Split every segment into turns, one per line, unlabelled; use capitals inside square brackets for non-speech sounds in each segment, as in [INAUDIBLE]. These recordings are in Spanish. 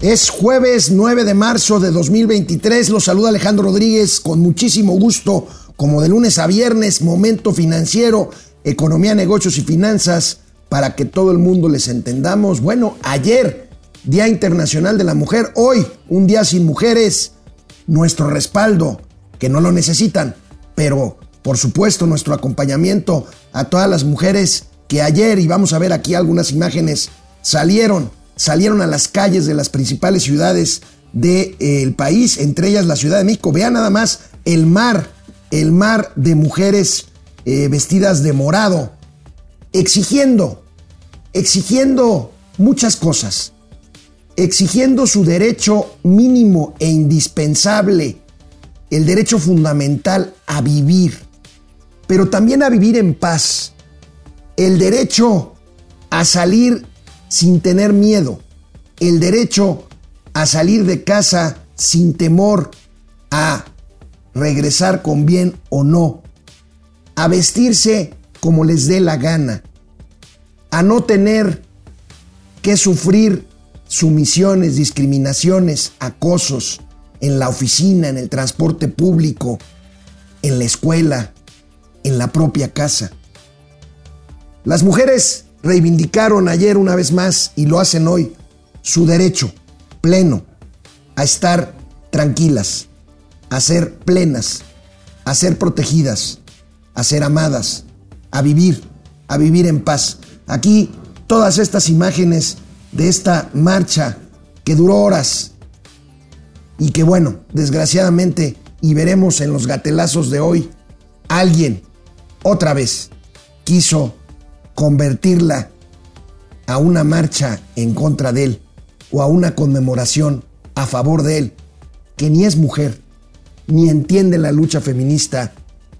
Es jueves 9 de marzo de 2023. Los saluda Alejandro Rodríguez con muchísimo gusto, como de lunes a viernes, momento financiero, economía, negocios y finanzas, para que todo el mundo les entendamos. Bueno, ayer, Día Internacional de la Mujer, hoy, un día sin mujeres, nuestro respaldo, que no lo necesitan, pero por supuesto nuestro acompañamiento a todas las mujeres que ayer, y vamos a ver aquí algunas imágenes, salieron, salieron a las calles de las principales ciudades del eh, país, entre ellas la Ciudad de México. Vean nada más el mar, el mar de mujeres eh, vestidas de morado, exigiendo, exigiendo muchas cosas, exigiendo su derecho mínimo e indispensable, el derecho fundamental a vivir, pero también a vivir en paz, el derecho a salir sin tener miedo, el derecho a salir de casa sin temor a regresar con bien o no, a vestirse como les dé la gana, a no tener que sufrir sumisiones, discriminaciones, acosos en la oficina, en el transporte público, en la escuela, en la propia casa. Las mujeres reivindicaron ayer una vez más y lo hacen hoy su derecho pleno a estar tranquilas, a ser plenas, a ser protegidas, a ser amadas, a vivir, a vivir en paz. Aquí todas estas imágenes de esta marcha que duró horas y que bueno, desgraciadamente, y veremos en los gatelazos de hoy, alguien otra vez quiso convertirla a una marcha en contra de él o a una conmemoración a favor de él, que ni es mujer, ni entiende la lucha feminista,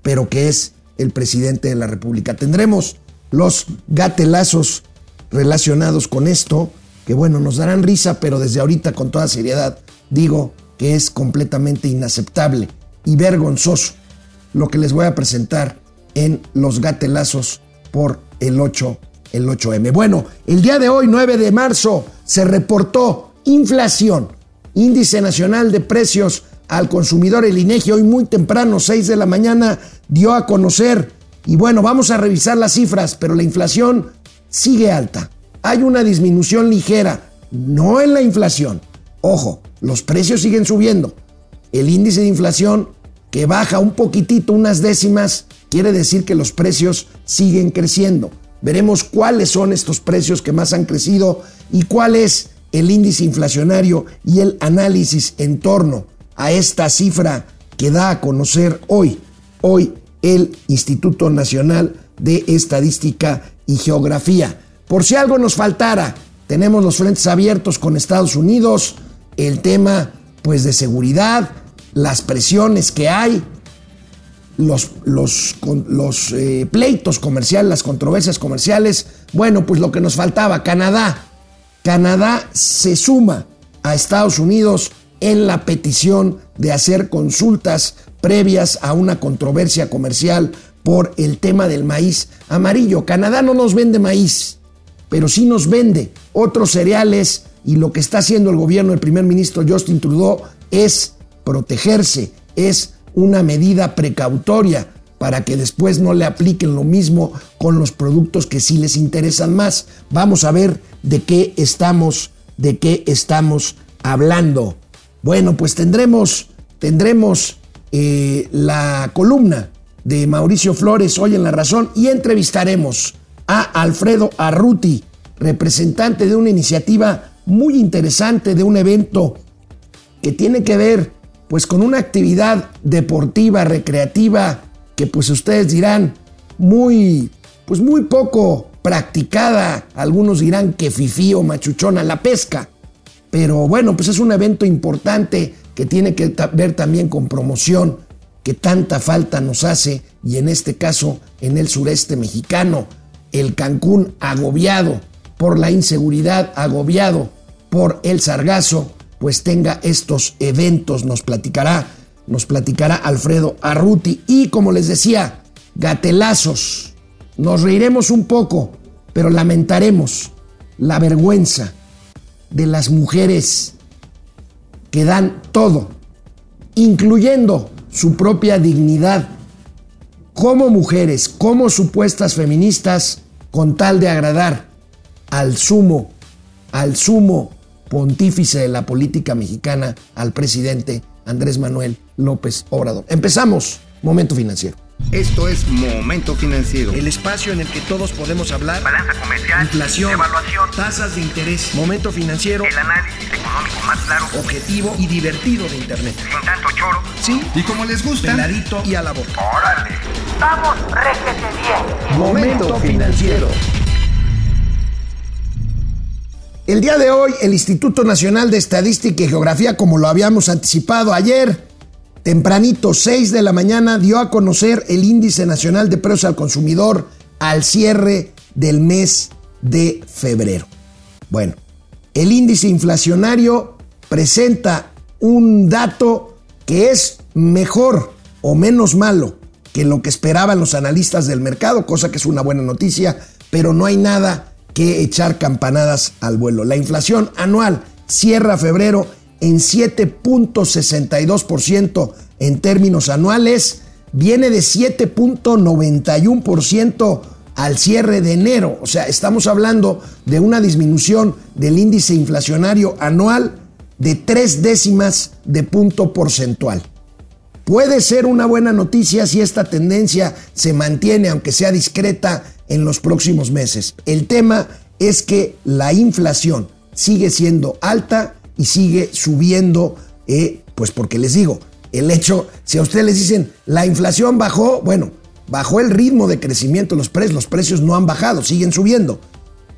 pero que es el presidente de la República. Tendremos los gatelazos relacionados con esto, que bueno, nos darán risa, pero desde ahorita con toda seriedad digo que es completamente inaceptable y vergonzoso lo que les voy a presentar en los gatelazos por el 8, el 8M. Bueno, el día de hoy, 9 de marzo, se reportó inflación, índice nacional de precios al consumidor, el INEGI, hoy muy temprano, 6 de la mañana, dio a conocer. Y bueno, vamos a revisar las cifras, pero la inflación sigue alta. Hay una disminución ligera, no en la inflación. Ojo, los precios siguen subiendo. El índice de inflación que baja un poquitito, unas décimas, quiere decir que los precios siguen creciendo. Veremos cuáles son estos precios que más han crecido y cuál es el índice inflacionario y el análisis en torno a esta cifra que da a conocer hoy, hoy el Instituto Nacional de Estadística y Geografía. Por si algo nos faltara, tenemos los frentes abiertos con Estados Unidos, el tema pues de seguridad, las presiones que hay, los, los, los eh, pleitos comerciales, las controversias comerciales. Bueno, pues lo que nos faltaba, Canadá. Canadá se suma a Estados Unidos en la petición de hacer consultas previas a una controversia comercial por el tema del maíz amarillo. Canadá no nos vende maíz, pero sí nos vende otros cereales y lo que está haciendo el gobierno del primer ministro Justin Trudeau es protegerse, es una medida precautoria para que después no le apliquen lo mismo con los productos que sí les interesan más. Vamos a ver de qué estamos, de qué estamos hablando. Bueno, pues tendremos, tendremos eh, la columna de Mauricio Flores hoy en La Razón y entrevistaremos a Alfredo Arruti, representante de una iniciativa muy interesante, de un evento que tiene que ver pues con una actividad deportiva, recreativa, que pues ustedes dirán muy, pues muy poco practicada, algunos dirán que fifí o machuchona la pesca, pero bueno, pues es un evento importante que tiene que ver también con promoción, que tanta falta nos hace, y en este caso en el sureste mexicano, el Cancún agobiado por la inseguridad, agobiado por el sargazo, pues tenga estos eventos, nos platicará, nos platicará Alfredo Arruti. Y como les decía, gatelazos, nos reiremos un poco, pero lamentaremos la vergüenza de las mujeres que dan todo, incluyendo su propia dignidad como mujeres, como supuestas feministas, con tal de agradar al sumo, al sumo pontífice de la política mexicana, al presidente Andrés Manuel López Obrador. Empezamos, momento financiero.
Esto es Momento Financiero.
El espacio en el que todos podemos hablar.
Balanza comercial.
Inflación.
Evaluación.
Tasas de interés. Momento financiero.
El análisis económico más claro.
Objetivo y divertido de Internet.
Sin tanto choro.
Sí.
Y como les gusta.
Peladito y a la boca.
¡Órale! ¡Vamos, réjete bien!
Momento Financiero.
El día de hoy, el Instituto Nacional de Estadística y Geografía, como lo habíamos anticipado ayer, tempranito, 6 de la mañana, dio a conocer el Índice Nacional de Precios al Consumidor al cierre del mes de febrero. Bueno, el índice inflacionario presenta un dato que es mejor o menos malo que lo que esperaban los analistas del mercado, cosa que es una buena noticia, pero no hay nada que echar campanadas al vuelo. La inflación anual cierra febrero en 7.62% en términos anuales, viene de 7.91% al cierre de enero. O sea, estamos hablando de una disminución del índice inflacionario anual de tres décimas de punto porcentual. Puede ser una buena noticia si esta tendencia se mantiene, aunque sea discreta, en los próximos meses. El tema es que la inflación sigue siendo alta y sigue subiendo, eh, pues porque les digo, el hecho, si a ustedes les dicen, la inflación bajó, bueno, bajó el ritmo de crecimiento de los precios, los precios no han bajado, siguen subiendo.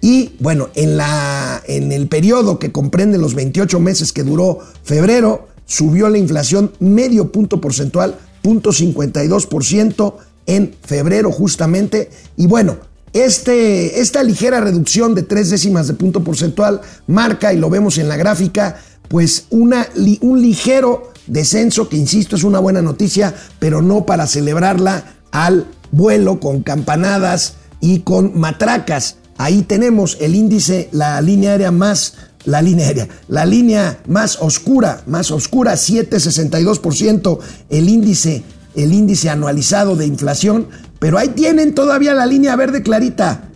Y bueno, en, la, en el periodo que comprende los 28 meses que duró febrero, subió la inflación medio punto porcentual, 0.52% en febrero justamente. Y bueno, este, esta ligera reducción de tres décimas de punto porcentual marca, y lo vemos en la gráfica, pues una, un ligero descenso que, insisto, es una buena noticia, pero no para celebrarla al vuelo con campanadas y con matracas. Ahí tenemos el índice, la línea aérea más, la línea aérea, la línea más oscura, más oscura, 7,62%, el índice el índice anualizado de inflación, pero ahí tienen todavía la línea verde clarita.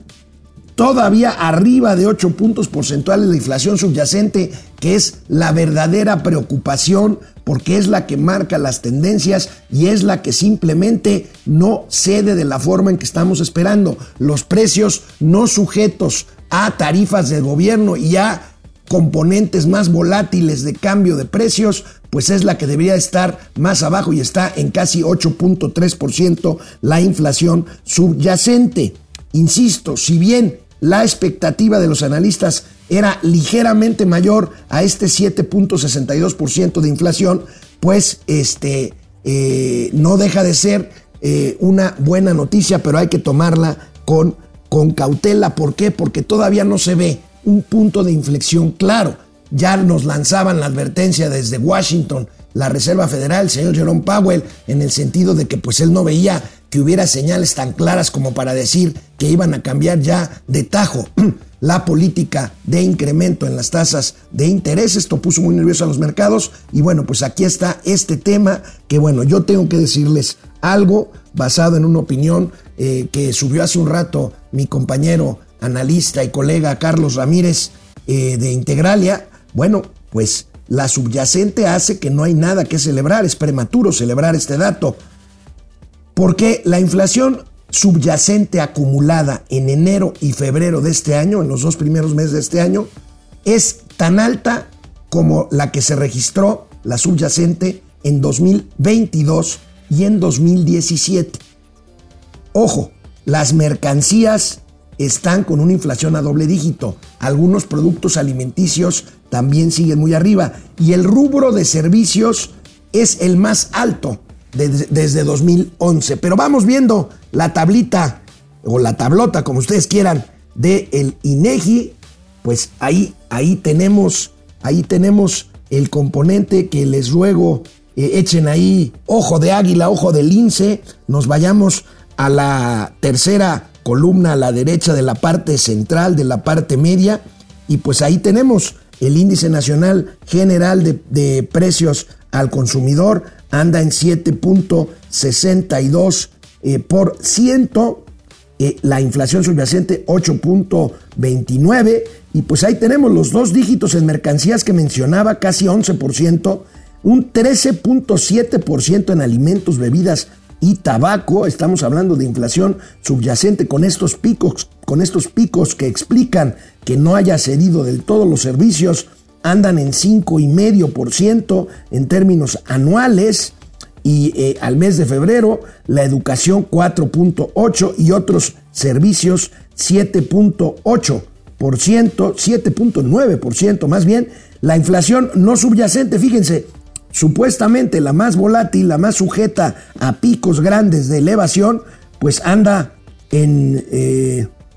Todavía arriba de 8 puntos porcentuales la inflación subyacente, que es la verdadera preocupación porque es la que marca las tendencias y es la que simplemente no cede de la forma en que estamos esperando. Los precios no sujetos a tarifas del gobierno y a componentes más volátiles de cambio de precios, pues es la que debería estar más abajo y está en casi 8.3% la inflación subyacente. Insisto, si bien la expectativa de los analistas era ligeramente mayor a este 7.62% de inflación, pues este, eh, no deja de ser eh, una buena noticia, pero hay que tomarla con, con cautela. ¿Por qué? Porque todavía no se ve un punto de inflexión claro. Ya nos lanzaban la advertencia desde Washington, la Reserva Federal, el señor Jerome Powell, en el sentido de que pues él no veía que hubiera señales tan claras como para decir que iban a cambiar ya de tajo [CLEARS THROAT] la política de incremento en las tasas de interés. Esto puso muy nervioso a los mercados y bueno, pues aquí está este tema que bueno, yo tengo que decirles algo basado en una opinión eh, que subió hace un rato mi compañero analista y colega Carlos Ramírez eh, de Integralia, bueno, pues la subyacente hace que no hay nada que celebrar, es prematuro celebrar este dato, porque la inflación subyacente acumulada en enero y febrero de este año, en los dos primeros meses de este año, es tan alta como la que se registró, la subyacente, en 2022 y en 2017. Ojo, las mercancías están con una inflación a doble dígito. Algunos productos alimenticios también siguen muy arriba. Y el rubro de servicios es el más alto desde 2011. Pero vamos viendo la tablita o la tablota, como ustedes quieran, de el INEGI. Pues ahí, ahí tenemos, ahí tenemos el componente que les ruego eh, echen ahí ojo de águila, ojo de lince. Nos vayamos a la tercera columna a la derecha de la parte central, de la parte media, y pues ahí tenemos El índice nacional general de, precios al consumidor. Anda en 7.62 eh, por ciento. Eh, la inflación subyacente 8.29 y pues ahí tenemos los dos dígitos en mercancías que mencionaba, casi 11%, un 13.7% en alimentos, bebidas y tabaco. Estamos hablando de inflación subyacente con estos picos, con estos picos que explican que no haya cedido del todo los servicios, andan en 5,5% en términos anuales y eh, al mes de febrero la educación 4.8 y otros servicios 7.8%, 7.9% más bien. La inflación no subyacente, fíjense, supuestamente la más volátil, la más sujeta a picos grandes de elevación, pues anda en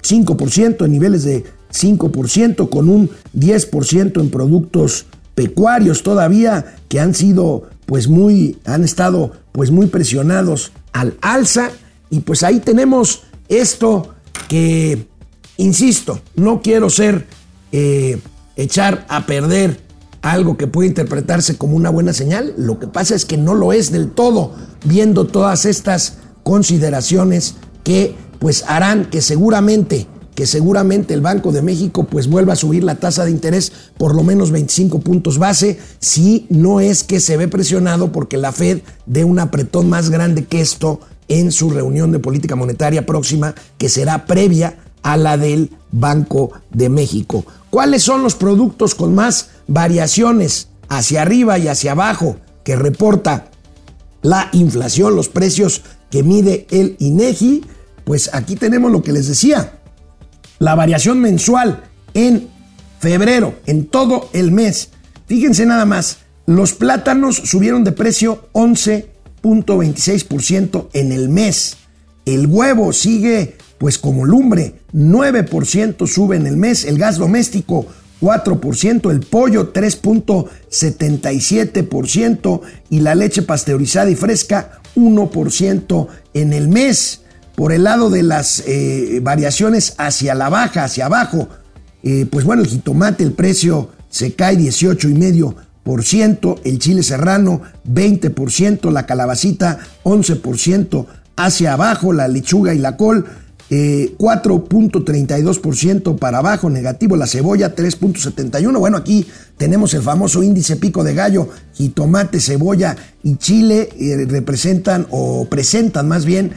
5%, eh, en niveles de 5%, con un 10% en productos pecuarios todavía que han sido pues muy, han estado pues muy presionados al alza. Y pues ahí tenemos esto que, insisto, no quiero ser eh, echar a perder algo que puede interpretarse como una buena señal, lo que pasa es que no lo es del todo, viendo todas estas consideraciones que pues harán que seguramente que seguramente el Banco de México pues vuelva a subir la tasa de interés por lo menos 25 puntos base, si no es que se ve presionado porque la Fed dé un apretón más grande que esto en su reunión de política monetaria próxima, que será previa a la del Banco de México. ¿Cuáles son los productos con más variaciones hacia arriba y hacia abajo que reporta la inflación, los precios que mide el INEGI? Pues aquí tenemos lo que les decía, la variación mensual en febrero, en todo el mes. Fíjense nada más, los plátanos subieron de precio 11.26% en el mes. El huevo sigue pues como lumbre, 9% sube en el mes. El gas doméstico 4%, el pollo 3.77% y la leche pasteurizada y fresca 1% en el mes por el lado de las eh, variaciones hacia la baja, hacia abajo, eh, pues bueno, el jitomate, el precio se cae 18,5%, el chile serrano 20%, la calabacita 11% hacia abajo, la lechuga y la col 4.32% eh, para abajo, negativo, la cebolla 3.71%. Bueno, aquí tenemos el famoso índice pico de gallo, jitomate, cebolla y chile representan o presentan más bien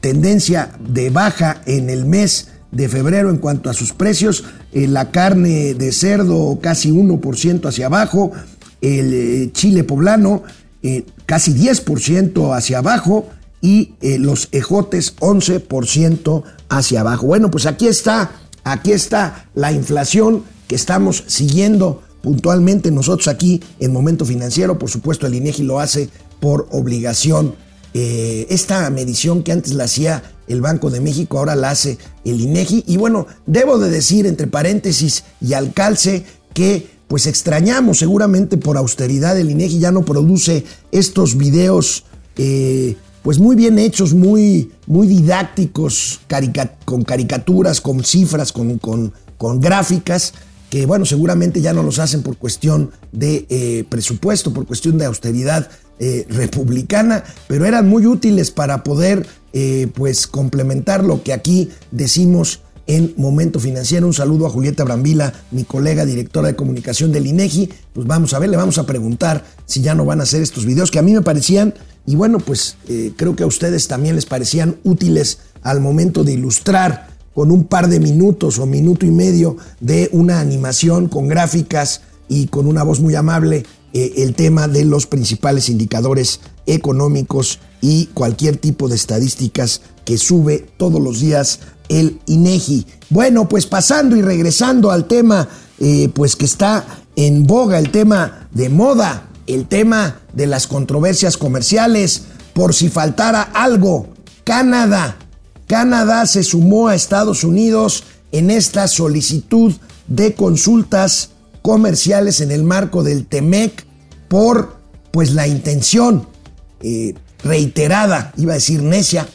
tendencia de baja en el mes de febrero en cuanto a sus precios. Eh, la carne de cerdo casi 1% hacia abajo, el eh, chile poblano eh, casi 10% hacia abajo y los ejotes 11% hacia abajo. Bueno, pues aquí está, aquí está la inflación que estamos siguiendo puntualmente nosotros aquí en Momento Financiero. Por supuesto, el INEGI lo hace por obligación eh, esta medición que antes la hacía el Banco de México, ahora la hace el INEGI. Y bueno, debo de decir entre paréntesis y al calce que pues extrañamos seguramente por austeridad el INEGI ya no produce estos videos eh, pues muy bien hechos, muy, muy didácticos, con caricaturas, con cifras, con, con, con gráficas que bueno, seguramente ya no los hacen por cuestión de eh, presupuesto, por cuestión de austeridad eh, republicana, pero eran muy útiles para poder eh, pues complementar lo que aquí decimos en Momento Financiero. Un saludo a Julieta Brambila, mi colega directora de comunicación del INEGI. Pues vamos a ver, le vamos a preguntar si ya no van a hacer estos videos que a mí me parecían, y bueno, pues creo que a ustedes también les parecían útiles al momento de ilustrar con un par de minutos o minuto y medio de una animación con gráficas y con una voz muy amable eh, el tema de los principales indicadores económicos y cualquier tipo de estadísticas que sube todos los días el INEGI. Bueno, pues pasando y regresando al tema eh, pues que está en boga, el tema de moda, el tema de las controversias comerciales, por si faltara algo, Canadá Canadá se sumó a Estados Unidos en esta solicitud de consultas comerciales en el marco del TEMEC por pues la intención eh, reiterada, iba a decir necia,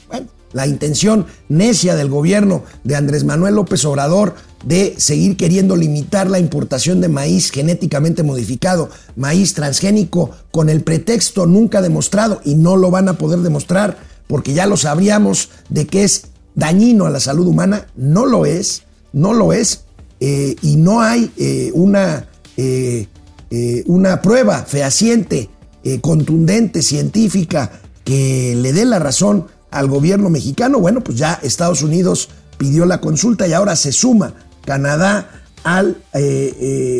la intención necia del gobierno de Andrés Manuel López Obrador de seguir queriendo limitar la importación de maíz genéticamente modificado, maíz transgénico, con el pretexto nunca demostrado y no lo van a poder demostrar porque ya lo sabríamos de que es dañino a la salud humana, no lo es, no lo es, eh, y no hay eh, una, eh, una prueba fehaciente, contundente, científica, que le dé la razón al gobierno mexicano. Bueno, pues ya Estados Unidos pidió la consulta y ahora se suma Canadá al,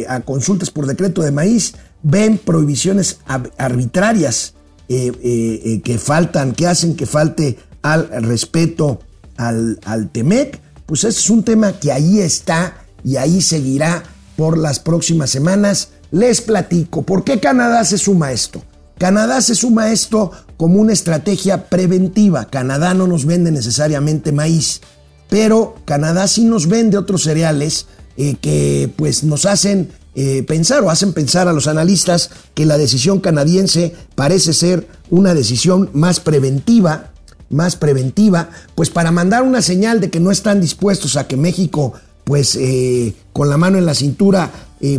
a consultas por decreto de maíz. Ven prohibiciones arbitrarias que faltan, que hacen que falte al respeto al, al TEMEC. Pues ese es un tema que ahí está y ahí seguirá por las próximas semanas. Les platico por qué Canadá se suma a esto. Canadá se suma a esto como una estrategia preventiva. Canadá no nos vende necesariamente maíz, pero Canadá sí nos vende otros cereales eh, que pues nos hacen eh, pensar o hacen pensar a los analistas que la decisión canadiense parece ser una decisión más preventiva, más preventiva, pues para mandar una señal de que no están dispuestos a que México pues eh, con la mano en la cintura,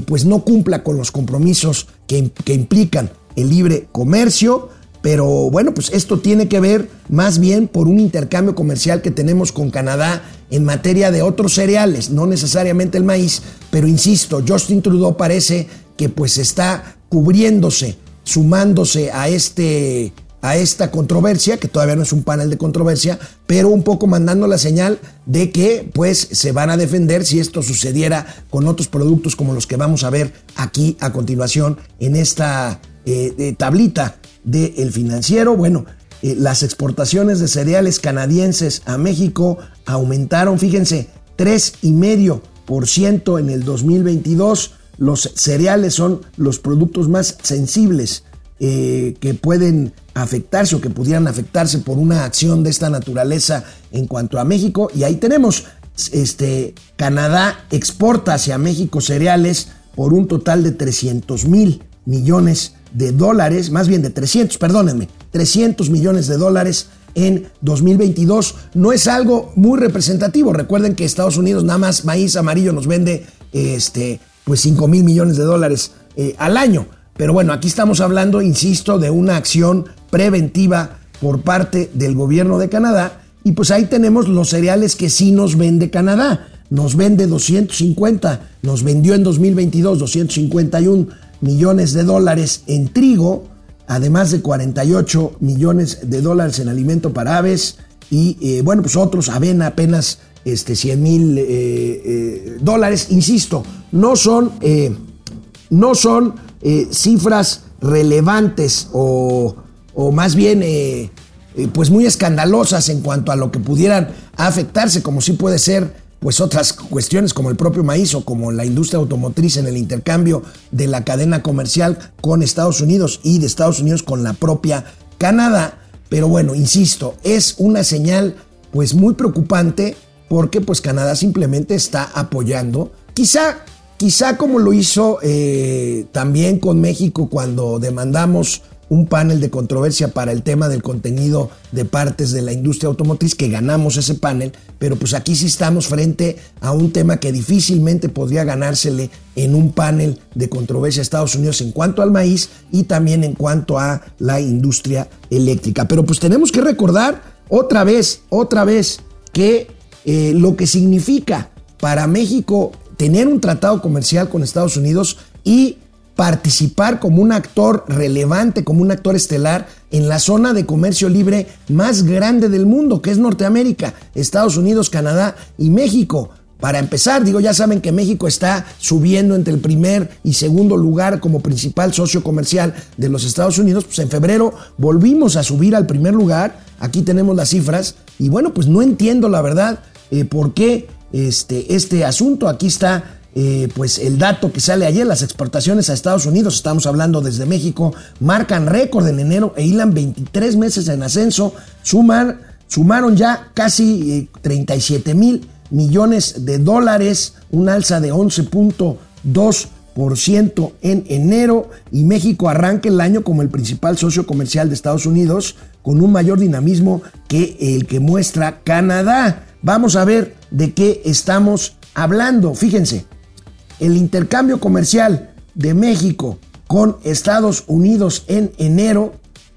pues no cumpla con los compromisos que, implican el libre comercio. Pero bueno, pues esto tiene que ver más bien por un intercambio comercial que tenemos con Canadá en materia de otros cereales, no necesariamente el maíz, pero insisto, Justin Trudeau parece que pues está cubriéndose, sumándose a este a esta controversia, que todavía no es un panel de controversia, pero un poco mandando la señal de que pues se van a defender si esto sucediera con otros productos como los que vamos a ver aquí a continuación en esta eh, tablita del financiero. Bueno, eh, las exportaciones de cereales canadienses a México aumentaron, fíjense, 3,5% en el 2022. Los cereales son los productos más sensibles eh, que pueden afectarse o que pudieran afectarse por una acción de esta naturaleza en cuanto a México. Y ahí tenemos, este, Canadá exporta hacia México cereales por un total de 300 mil millones de dólares, más bien de 300, perdónenme, 300 millones de dólares en 2022. No es algo muy representativo. Recuerden que Estados Unidos nada más maíz amarillo nos vende este, pues 5 mil millones de dólares eh, al año. Pero bueno, aquí estamos hablando, insisto, de una acción preventiva por parte del gobierno de Canadá. Y pues ahí tenemos los cereales que sí nos vende Canadá. Nos vende 250, nos vendió en 2022 251 millones de dólares en trigo, además de 48 millones de dólares en alimento para aves y eh, bueno, pues otros, avena apenas este, 100 mil eh, eh, dólares. Insisto, no son, no son cifras relevantes o, más bien pues muy escandalosas en cuanto a lo que pudieran afectarse, como sí puede ser pues otras cuestiones como el propio maíz o como la industria automotriz en el intercambio de la cadena comercial con Estados Unidos y de Estados Unidos con la propia Canadá. Pero bueno, insisto, es una señal pues muy preocupante porque pues Canadá simplemente está apoyando, quizá Quizá como lo hizo eh, también con México cuando demandamos un panel de controversia para el tema del contenido de partes de la industria automotriz, que ganamos ese panel, pero pues aquí sí estamos frente a un tema que difícilmente podría ganársele en un panel de controversia a Estados Unidos en cuanto al maíz y también en cuanto a la industria eléctrica. Pero pues tenemos que recordar otra vez, otra vez, que eh, lo que significa para México tener un tratado comercial con Estados Unidos y participar como un actor relevante, como un actor estelar en la zona de comercio libre más grande del mundo, que es Norteamérica, Estados Unidos, Canadá y México. Para empezar, digo, ya saben que México está subiendo entre el primer y segundo lugar como principal socio comercial de los Estados Unidos. Pues en febrero volvimos a subir al primer lugar. Aquí tenemos las cifras. Y bueno, pues no entiendo la verdad eh, por qué este, este asunto. Aquí está eh, pues el dato que sale ayer, las exportaciones a Estados Unidos, estamos hablando desde México, marcan récord en enero e hilan 23 meses en ascenso, sumaron ya casi 37 eh, mil millones de dólares, un alza de 11.2% en enero y México arranca el año como el principal socio comercial de Estados Unidos con un mayor dinamismo que el que muestra Canadá. Vamos a ver de qué estamos hablando, fíjense, el intercambio comercial de México con Estados Unidos en enero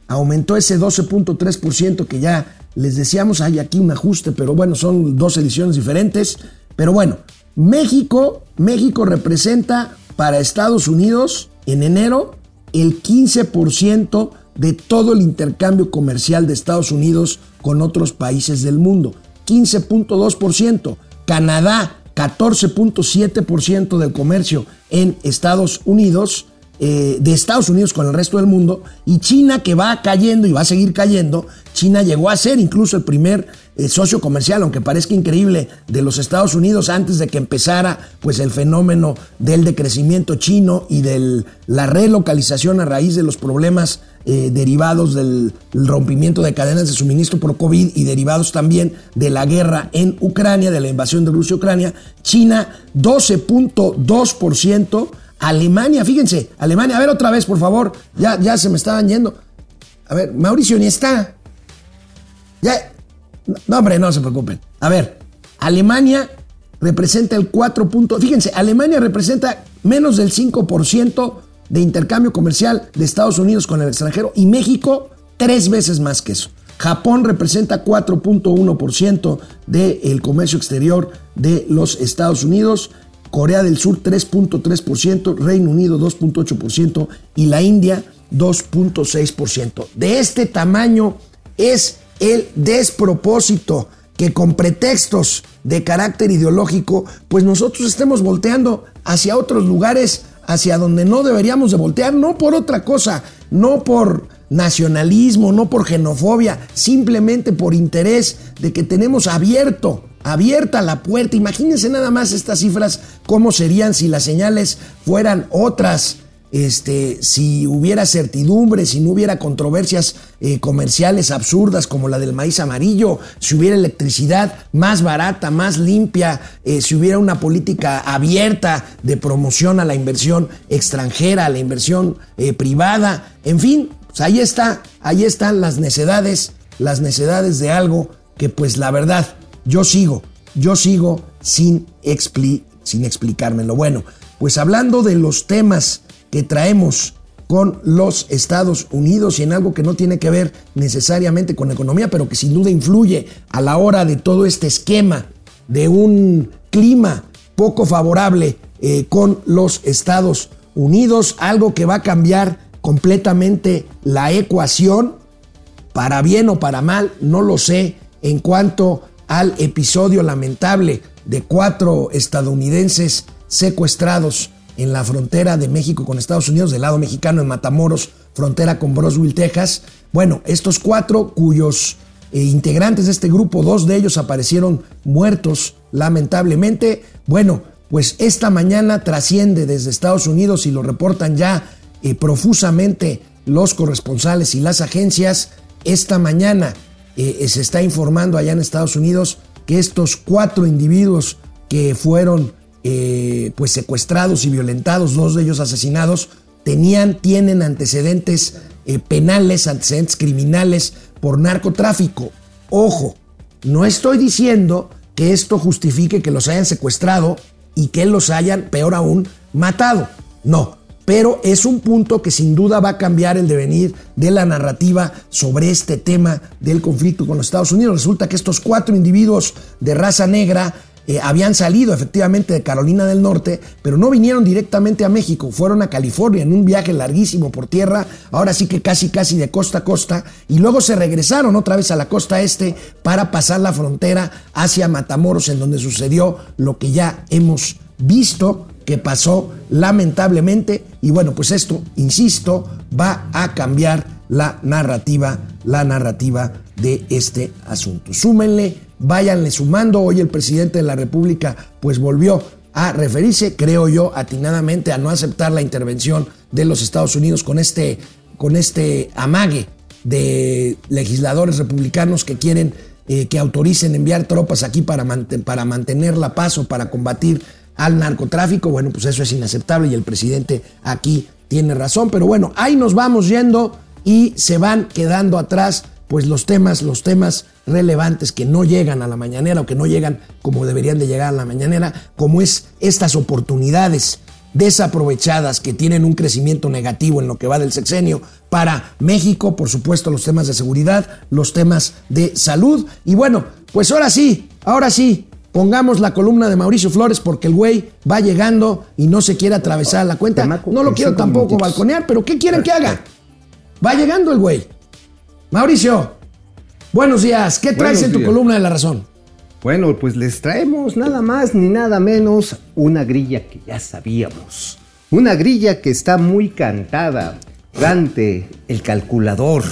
aumentó ese 12.3% que ya les decíamos, hay aquí un ajuste, pero bueno, son dos ediciones diferentes. Pero bueno, México, México representa para Estados Unidos en enero el 15% de todo el intercambio comercial de Estados Unidos con otros países del mundo. 15.2%. Canadá, 14.7% del comercio en Estados Unidos eh, de Estados Unidos con el resto del mundo y China que va cayendo y va a seguir cayendo. China llegó a ser incluso el primer eh, socio comercial, aunque parezca increíble, de los Estados Unidos antes de que empezara pues el fenómeno del decrecimiento chino y de la relocalización a raíz de los problemas eh, derivados del rompimiento de cadenas de suministro por COVID y derivados también de la guerra en Ucrania, de la invasión de Rusia Ucrania. China 12.2%. Alemania, fíjense, Alemania, a ver otra vez, por favor, ya, ya se me estaban yendo. A ver, Mauricio ni está. Ya, no, hombre, no se preocupen. A ver, Alemania representa el 4. fíjense, Alemania representa menos del 5% de intercambio comercial de Estados Unidos con el extranjero y México tres veces más que eso. Japón representa 4.1% del comercio exterior de los Estados Unidos. Corea del Sur 3.3%, Reino Unido 2.8% y la India 2.6%. De este tamaño es el despropósito que con pretextos de carácter ideológico, pues nosotros estemos volteando hacia otros lugares, hacia donde no deberíamos de voltear, no por otra cosa, no por nacionalismo, no por xenofobia, simplemente por interés de que tenemos abierto abierta la puerta. Imagínense nada más estas cifras, cómo serían si las señales fueran otras. Este, si hubiera certidumbre, si no hubiera controversias eh, comerciales absurdas como la del maíz amarillo, si hubiera electricidad más barata, más limpia, eh, si hubiera una política abierta de promoción a la inversión extranjera, a la inversión eh, privada, en fin, pues ahí está, ahí están las necedades, las necedades de algo que pues la verdad yo sigo, yo sigo sin, sin explicármelo. Bueno, pues hablando de los temas que traemos con los Estados Unidos y en algo que no tiene que ver necesariamente con economía, pero que sin duda influye a la hora de todo este esquema de un clima poco favorable eh, con los Estados Unidos, algo que va a cambiar completamente la ecuación, para bien o para mal, no lo sé, en cuanto al episodio lamentable de cuatro estadounidenses secuestrados en la frontera de México con Estados Unidos, del lado mexicano en Matamoros, frontera con Broswell, Texas. Bueno, estos cuatro cuyos eh, integrantes de este grupo, dos de ellos aparecieron muertos lamentablemente. Bueno, pues esta mañana trasciende desde Estados Unidos y lo reportan ya eh, profusamente los corresponsales y las agencias. Esta mañana eh, eh, se está informando allá en Estados Unidos que estos cuatro individuos que fueron eh, pues secuestrados y violentados, dos de ellos asesinados, tenían, tienen antecedentes penales, antecedentes criminales por narcotráfico. Ojo, no estoy diciendo que esto justifique que los hayan secuestrado y que los hayan, peor aún, matado. No, pero es un punto que sin duda va a cambiar el devenir de la narrativa sobre este tema del conflicto con los Estados Unidos. Resulta que estos cuatro individuos de raza negra eh, habían salido efectivamente de Carolina del Norte, pero no vinieron directamente a México, fueron a California en un viaje larguísimo por tierra, ahora sí que casi casi de costa a costa, y luego se regresaron otra vez a la costa este para pasar la frontera hacia Matamoros, en donde sucedió lo que ya hemos visto que pasó lamentablemente y bueno, pues esto, insisto, va a cambiar la narrativa, la narrativa de este asunto. Súmenle, váyanle sumando. Hoy el presidente de la República pues volvió a referirse, creo yo, atinadamente a no aceptar la intervención de los Estados Unidos con este, con este amague de legisladores republicanos que quieren eh, que autoricen enviar tropas aquí para, para mantener la paz o para combatir al narcotráfico. Bueno, pues eso es inaceptable y el presidente aquí tiene razón. Pero bueno, ahí nos vamos yendo y se van quedando atrás pues los temas, los temas relevantes que no llegan a la mañanera o que no llegan como deberían de llegar a la mañanera, como es estas oportunidades desaprovechadas que tienen un crecimiento negativo en lo que va del sexenio para México, por supuesto los temas de seguridad, los temas de salud. Y bueno, pues ahora sí, ahora sí, pongamos la columna de Mauricio Flores porque el güey va llegando y no se quiere atravesar la cuenta. No lo quiero tampoco balconear, pero ¿qué quieren que haga? Va llegando el güey. Mauricio, buenos días. ¿Qué traes
Buenos
en tu
días.
columna de la razón?
Bueno, pues les traemos nada más ni nada menos una grilla que ya sabíamos. Una grilla que está muy cantada. Dante, el calculador.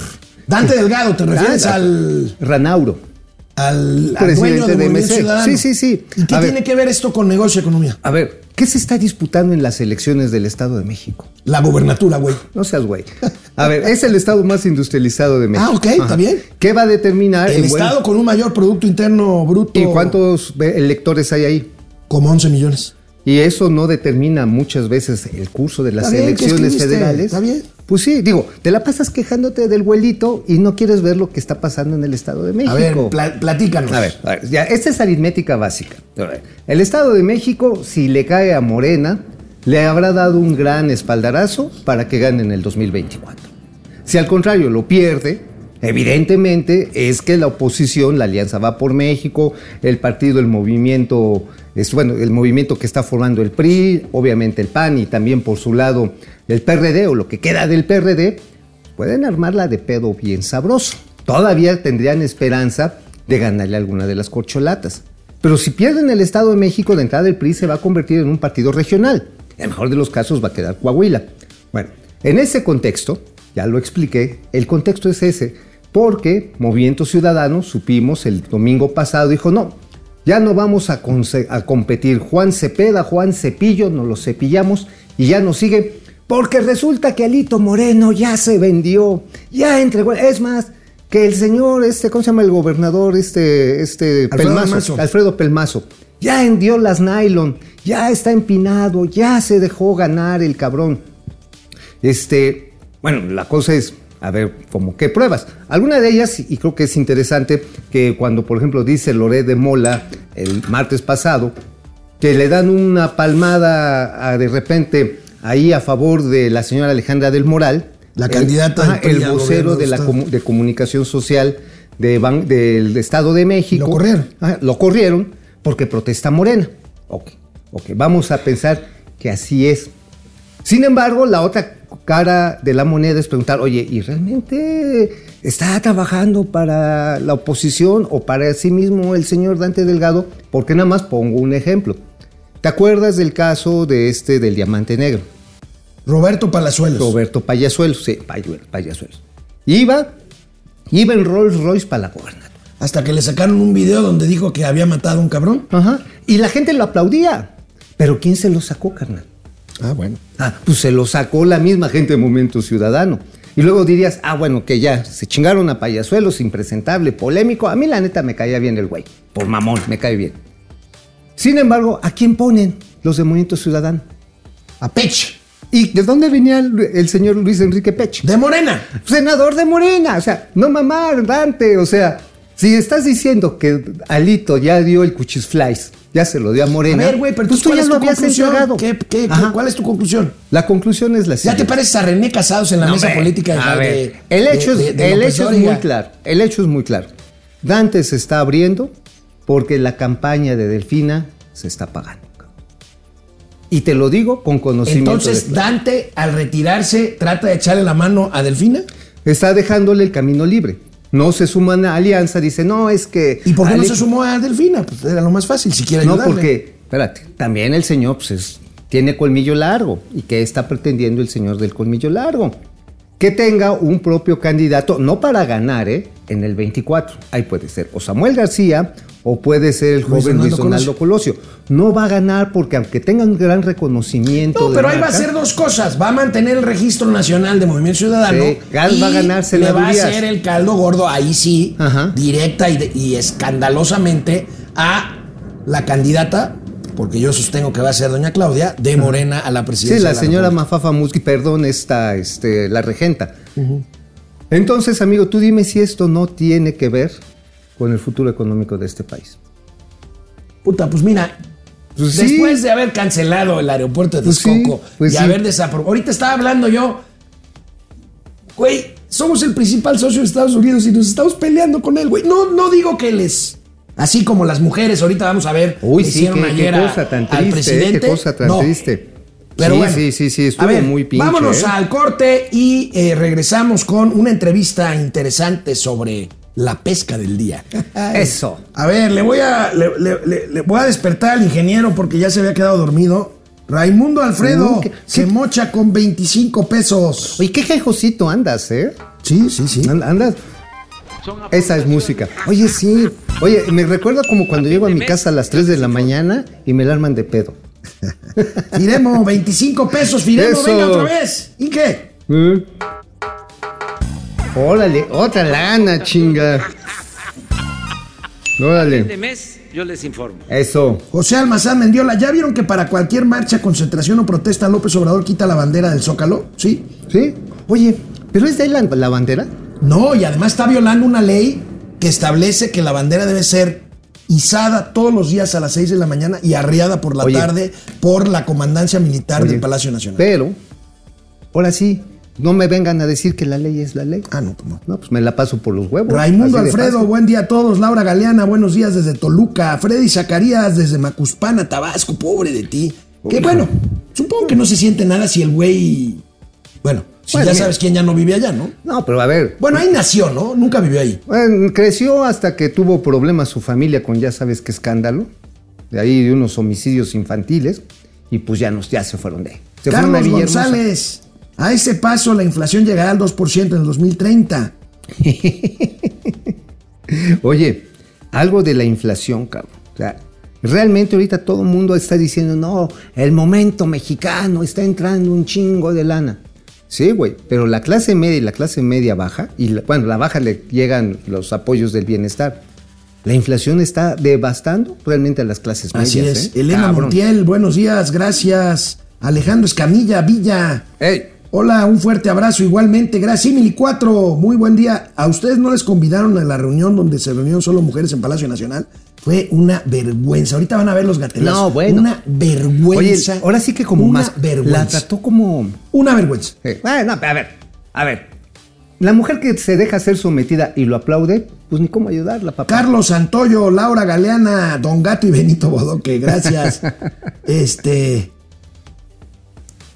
Dante Delgado, ¿te refieres
Dante.
al,
Ranauro.
Al, al
Presidente
dueño de
de MC.
Ciudadano?
Sí, sí, sí.
¿Y qué
A ver.
tiene que ver esto con negocio y economía?
A ver, ¿qué se está disputando en las elecciones del Estado de México?
La gobernatura, güey.
No seas güey. A ver, es el estado más industrializado de México.
Ah, ok, está bien.
¿Qué va a determinar
El Estado con un mayor Producto Interno Bruto.
¿Y cuántos electores hay ahí?
Como 11 millones.
Y eso no determina muchas veces el curso de las
Está bien, ¿qué
elecciones federales.
Está bien.
Pues sí, digo, te la pasas quejándote del vuelito y no quieres ver lo que está pasando en el Estado de México.
A ver, pla- platícanos.
A ver, a ver, ya, esta es aritmética básica. El Estado de México, si le cae a Morena, le habrá dado un gran espaldarazo para que gane en el 2024. Si al contrario lo pierde, evidentemente es que la oposición, la Alianza Va por México, el partido, el movimiento, es, bueno, el movimiento que está formando el PRI, obviamente el PAN y también por su lado el PRD o lo que queda del PRD, pueden armarla de pedo bien sabroso. Todavía tendrían esperanza de ganarle alguna de las corcholatas. Pero si pierden el Estado de México, de entrada el PRI se va a convertir en un partido regional. En el mejor de los casos va a quedar Coahuila. Bueno, en ese contexto, ya lo expliqué, el contexto es ese, porque Movimiento Ciudadano, supimos el domingo pasado, dijo, no, ya no vamos a, competir. Juan Cepeda, Juan Cepillo, nos lo cepillamos y ya nos sigue. Porque resulta que Alito Moreno ya se vendió, ya entregó. Es más, que el señor, este, ¿cómo se llama el gobernador? Este, este,
Alfredo
Pelmazo,
Pelmazo.
Alfredo Pelmazo. Ya hendió las nylon, ya está empinado, ya se dejó ganar el cabrón. Este, bueno, la cosa es, a ver, como qué pruebas. Alguna de ellas, y creo que es interesante, que cuando, por ejemplo, dice Loret de Mola el martes pasado, que le dan una palmada a, de repente ahí a favor de la señora Alejandra del Moral.
La
el-
candidata
ajá, el vocero de, la comu- de comunicación social de ban- del Estado de México.
Lo corrieron.
Ajá, lo corrieron porque protesta Morena. Ok, ok, vamos a pensar que así es. Sin embargo, la otra cara de la moneda es preguntar, oye, ¿y realmente está trabajando para la oposición o para sí mismo el señor Dante Delgado? Porque nada más pongo un ejemplo. ¿Te acuerdas del caso de este del diamante negro?
Roberto Palazuelos.
Roberto Payasuelos, sí, Payasuelos. Iba, iba en Rolls Royce para la gobernatura.
Hasta que le sacaron un video donde dijo que había matado a un cabrón.
Ajá. Y la gente lo aplaudía. Pero ¿quién se lo sacó, carnal?
Ah, bueno.
Ah, pues se lo sacó la misma gente de Movimiento Ciudadano. Y luego dirías, ah, bueno, que ya se chingaron a Payasuelos, impresentable, polémico. A mí la neta me caía bien el güey. Por mamón, me cae bien. Sin embargo, ¿a quién ponen los de Movimiento Ciudadano?
A Pech.
¿Y de dónde venía el, el señor Luis Enrique Pech?
De Morena.
senador de Morena. O sea, no mamar, Dante. O sea, si estás diciendo que Alito ya dio el cuchisflies, ya se lo dio a
A
Morena.
ver, güey, pero
pues
tú, ¿cuál es tu
habías
conclusión?
entregado.
¿Qué- qué-. ¿Cuál es tu conclusión?
La conclusión es la
¿Ya
siguiente.
te pareces a René Casados en la
No,
mesa política de,
a ver,
de-
el hecho,
de-
es,
de
el hecho es muy claro. El hecho es muy claro. Dante se está abriendo porque la campaña de Delfina se está pagando. Y te lo digo con conocimiento.
Entonces,
de-
Dante, al retirarse, trata de echarle la mano a Delfina.
está dejándole el camino libre. No se suman a alianza, dice, no, es que...
¿Y por qué no se sumó a Delfina? Pues era lo más fácil, si quiere
No,
ayudarle.
porque, espérate, también el señor pues, es- tiene colmillo largo. ¿Y qué está pretendiendo el señor del colmillo largo? Que tenga un propio candidato, no para ganar, ¿eh? En el 24. Ahí puede ser o Samuel García o puede ser el joven Luis
Donaldo
Colosio. No va a ganar porque aunque tenga un gran reconocimiento.
No,
de
pero ahí va a hacer dos cosas. Va a mantener el registro nacional de Movimiento Ciudadano.
Sí, Gal va a ganarse
le va a hacer el caldo gordo, ahí sí,
Ajá.
directa y, y escandalosamente a la candidata, porque yo sostengo que va a ser doña Claudia, de Morena a la presidencia.
Sí, la
de
señora
República.
Mafafa Musqui, perdón, esta, este, la regenta. Entonces, amigo, tú dime si esto no tiene que ver con el futuro económico de este país.
Puta, pues mira,
Pues sí.
después de haber cancelado el aeropuerto de
Pues sí,
Texcoco
pues
y
sí.
haber desaprobado. Ahorita estaba hablando yo. Güey, somos el principal socio de Estados Unidos y nos estamos peleando con él, güey. No, no digo que él es. Así como las mujeres, ahorita vamos a ver.
Uy, sí,
hicieron
qué,
ayer a-
cosa tan
al
triste, ¿eh?
presidente.
qué cosa tan
No.
triste.
Pero
sí,
bueno,
sí, sí, sí,
a
estuvo
ver,
muy pinche.
Vámonos
¿eh?
al corte y eh, regresamos con una entrevista interesante sobre la pesca del día. [LAUGHS]
Eso.
A ver, le voy a, le, le- le- le voy a despertar al ingeniero porque ya se había quedado dormido. Raimundo Alfredo
¿qué-
se mocha con 25 pesos.
Oye, qué jejosito andas, ¿eh?
Sí, sí, sí.
And- Andas. Esa es música. Oye, sí. Oye, me recuerda como cuando llego a mi casa a las 3 de la mañana y me la arman de pedo. [LAUGHS]
Firemo, 25 pesos, Firemo,
Eso.
venga otra vez. ¿Y qué?
¿Eh? Órale, otra lana, chinga.
de
Órale.
mes yo les informo.
Eso.
José Almazán Mendiola, ¿ya vieron que para cualquier marcha, concentración o protesta López Obrador quita la bandera del Zócalo? Sí.
¿Sí? Oye, ¿pero es de ahí la, la bandera?
No, y además está violando una ley que establece que la bandera debe ser izada todos los días a las 6 de la mañana y arriada por la
Oye.
tarde por la comandancia militar
Oye,
del Palacio Nacional.
Pero, ahora sí, no me vengan a decir que la ley es la ley.
Ah, no, pues no.
No, pues me la paso por los huevos.
Raimundo Alfredo, buen día a todos. Laura Galeana, buenos días desde Toluca. Freddy Zacarías desde Macuspana, Tabasco, pobre de ti. Que bueno, supongo que no se siente nada si el güey. Bueno, si
Bueno,
ya sabes quién ya no vive allá, ¿no?
No, pero a ver.
Bueno, ahí nació, ¿no? Nunca vivió ahí.
Bueno, creció hasta que tuvo problemas su familia con ya sabes qué escándalo. De ahí de unos homicidios infantiles. Y pues ya, nos, ya se fueron de ahí. Se fueron
Carlos
Villahermosa.
González, a ese paso la inflación llegará al 2% en el 2030. [LAUGHS]
Oye, algo de la inflación, cabrón. O sea, realmente ahorita todo el mundo está diciendo, no, el momento mexicano está entrando un chingo de lana. Sí, güey, pero la clase media y la clase media baja, y la- bueno, la baja le llegan los apoyos del bienestar. La inflación está devastando realmente a las clases medias.
Así es.
¿eh?
Elena
Cabrón.
Montiel, buenos días, gracias. Alejandro Escamilla, Villa.
Ey,
Hola, un fuerte abrazo igualmente. Gracias. Simili 4, muy buen día. ¿A ustedes no les convidaron a la reunión donde se reunieron solo mujeres en Palacio Nacional? Fue una vergüenza. Ahorita van a ver los gatelazos.
No, bueno.
Una
Oye,
vergüenza.
ahora sí que como
una
más. La
vergüenza.
trató como.
Una vergüenza.
Sí. Bueno, a ver, a ver. La mujer que se deja ser sometida y lo aplaude, pues ni cómo ayudarla, papá.
Carlos Santoyo, Laura Galeana, Don Gato y Benito Bodoque, gracias. [LAUGHS] este.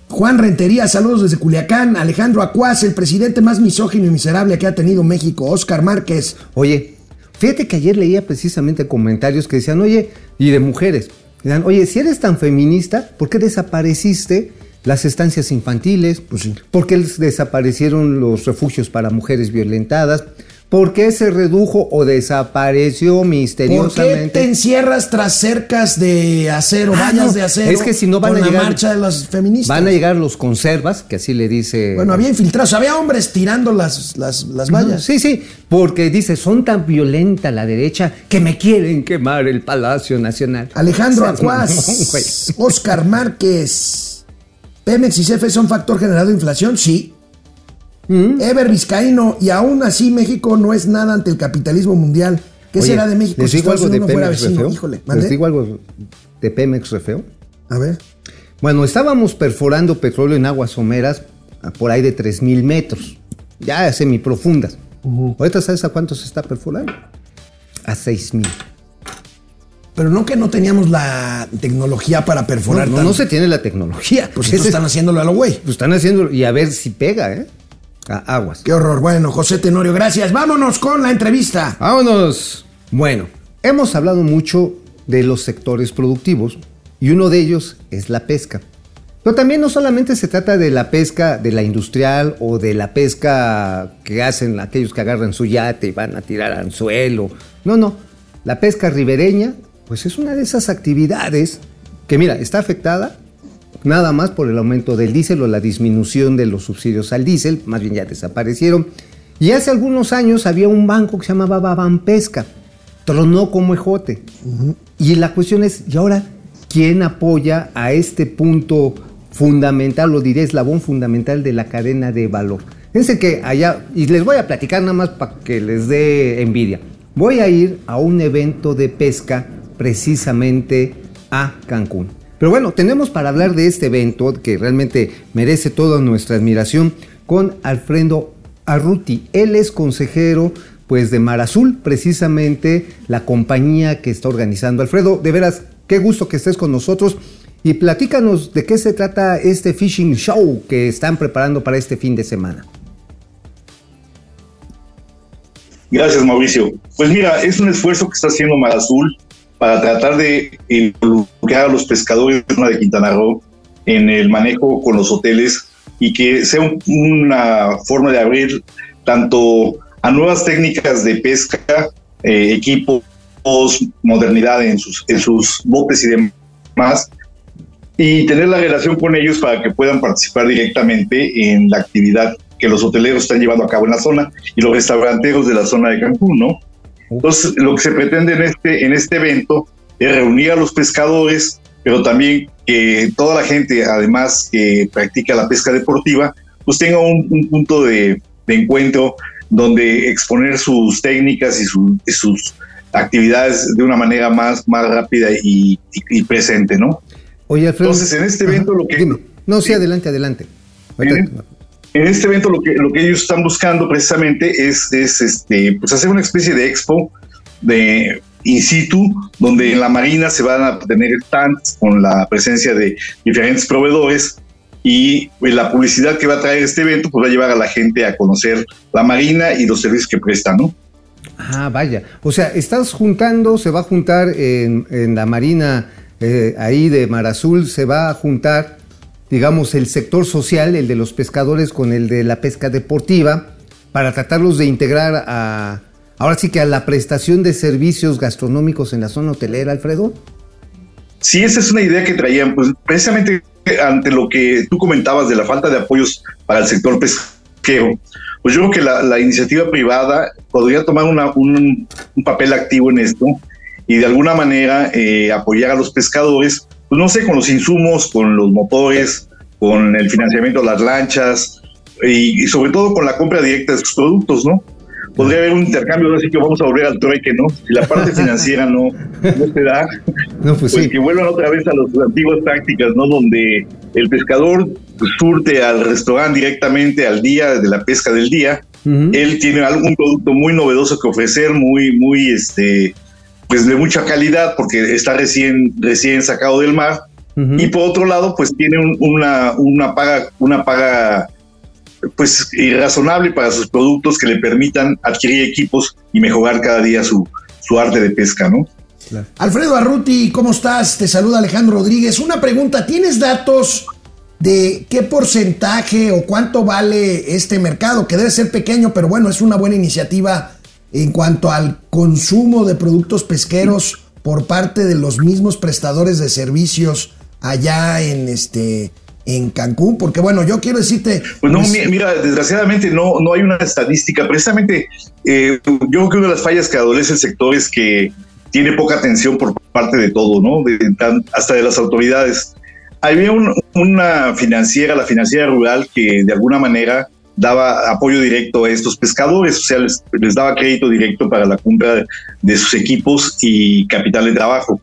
Juan Rentería, saludos desde Culiacán. Alejandro Acuaz, el presidente más misógino y miserable que ha tenido México. Oscar Márquez.
Oye, fíjate que ayer leía precisamente comentarios que decían, oye, y de mujeres, decían, oye, si eres tan feminista, ¿por qué desapareciste las estancias infantiles?
Pues sí.
¿Por qué desaparecieron los refugios para mujeres violentadas? ¿Por qué se redujo o desapareció
¿Por qué
misteriosamente?
te encierras tras cercas de acero,
Ah,
vallas
no,
de acero?
es que si no van a
la
llegar-
marcha de las feministas.
Van a llegar los conservas, que así le dice...
Bueno, había infiltrados, había hombres tirando las, las, las vallas.
Sí, sí, porque dice, son tan violenta la derecha que me quieren quemar el Palacio Nacional.
Alejandro [LAUGHS] Acuaz. Oscar Márquez. Pemex y CFE son factor generador de inflación, sí.
Mm.
Ever Vizcaíno, y aún así México no es nada ante el capitalismo mundial. ¿Qué
Oye,
será de México
¿Les
si
digo algo de Pemex
vecino?
Refeo?
Híjole,
¿Les
¿mande?
digo algo de Pemex Refeo?
A ver.
Bueno, estábamos perforando petróleo en aguas someras a por ahí de 3.000 metros, ya semiprofundas. Ahorita sabes a cuánto se está perforando? A 6.000.
Pero no que no teníamos la tecnología para perforar
no, no se tiene la tecnología.
Pues entonces [LAUGHS] están haciéndolo a lo güey.
pues están haciendo y a ver si pega, ¿eh? A aguas.
Qué horror. Bueno, José Tenorio, gracias. Vámonos con la entrevista.
Vámonos. Bueno, hemos hablado mucho de los sectores productivos y uno de ellos es la pesca. Pero también no solamente se trata de la pesca de la industrial o de la pesca que hacen aquellos que agarran su yate y van a tirar anzuelo. No, no. La pesca ribereña, pues es una de esas actividades que, mira, está afectada nada más por el aumento del diésel o la disminución de los subsidios al diésel, más bien ya desaparecieron. Y hace algunos años había un banco que se llamaba Babampesca, tronó como ejote. Y la cuestión es, ¿y ahora quién apoya a este punto fundamental, o diré eslabón fundamental de la cadena de valor? Fíjense que allá, y les voy a platicar nada más para que les dé envidia. Voy a ir a un evento de pesca precisamente a Cancún. Pero bueno, tenemos para hablar de este evento que realmente merece toda nuestra admiración con Alfredo Arruti. Él es consejero pues de Mar Azul, precisamente la compañía que está organizando. Alfredo, de veras, qué gusto que estés con nosotros y platícanos de qué se trata este fishing show que están preparando para este fin de semana.
Gracias, Mauricio. Pues mira, es un esfuerzo que está haciendo Mar Azul para tratar de involucrar a los pescadores de Quintana Roo en el manejo con los hoteles y que sea una forma de abrir tanto a nuevas técnicas de pesca, eh, equipos, modernidad en sus, en sus botes y demás, y tener la relación con ellos para que puedan participar directamente en la actividad que los hoteleros están llevando a cabo en la zona y los restauranteros de la zona de Cancún, ¿no? Entonces, lo que se pretende en este, en este evento es reunir a los pescadores, pero también que toda la gente, además que practica la pesca deportiva, pues tenga un, punto de, encuentro donde exponer sus técnicas y, sus actividades de una manera más, más rápida y, presente, ¿no?
Oye, Alfredo.
Entonces, en este evento lo que...
No, sí, adelante, adelante.
En, este evento lo que, lo que ellos están buscando precisamente es, es este, pues hacer una especie de expo de in situ, donde en la marina se van a tener stands con la presencia de diferentes proveedores y pues, la publicidad que va a traer este evento pues va a llevar a la gente a conocer la marina y los servicios que presta, ¿no?
Ah, vaya. O sea, estás juntando, se va a juntar en, la marina eh, ahí de Mar Azul, se va a juntar, digamos, el sector social, el de los pescadores con el de la pesca deportiva, para tratarlos de integrar a, ahora sí que a la prestación de servicios gastronómicos en la zona hotelera, Alfredo?
Sí, esa es una idea que traían, pues precisamente ante lo que tú comentabas de la falta de apoyos para el sector pesquero, pues yo creo que la, iniciativa privada podría tomar un, papel activo en esto y de alguna manera eh, apoyar a los pescadores, pues no sé, con los insumos, con los motores, con el financiamiento de las lanchas y sobre todo con la compra directa de sus productos, ¿no? podría haber un intercambio, así que vamos a volver al trueque, ¿no? Si la parte financiera no, no se da, [LAUGHS] pues, pues que vuelvan otra vez a las antiguas tácticas, ¿no? Donde el pescador surte al restaurante directamente al día de la pesca del día. Él tiene algún producto muy novedoso que ofrecer, muy, muy, este, pues de mucha calidad, porque está recién, recién sacado del mar. Y por otro lado, pues tiene una, una paga, una paga pues irrazonable para sus productos que le permitan adquirir equipos y mejorar cada día su, su arte de pesca, ¿no?
Alfredo Arruti, ¿cómo estás? Te saluda Alejandro Rodríguez. Una pregunta, ¿tienes datos de qué porcentaje o cuánto vale este mercado? Que debe ser pequeño, pero bueno, es una buena iniciativa en cuanto al consumo de productos pesqueros por parte de los mismos prestadores de servicios allá en este en Cancún? Porque bueno, yo quiero decirte...
Pues no, pues, mira, desgraciadamente no, no hay una estadística. Precisamente eh, yo creo que una de las fallas que adolece el sector es que tiene poca atención por parte de todo, ¿no? hasta de las autoridades. Había una financiera, la financiera rural, que de alguna manera daba apoyo directo a estos pescadores, o sea, les, daba crédito directo para la compra de, sus equipos y capital de trabajo.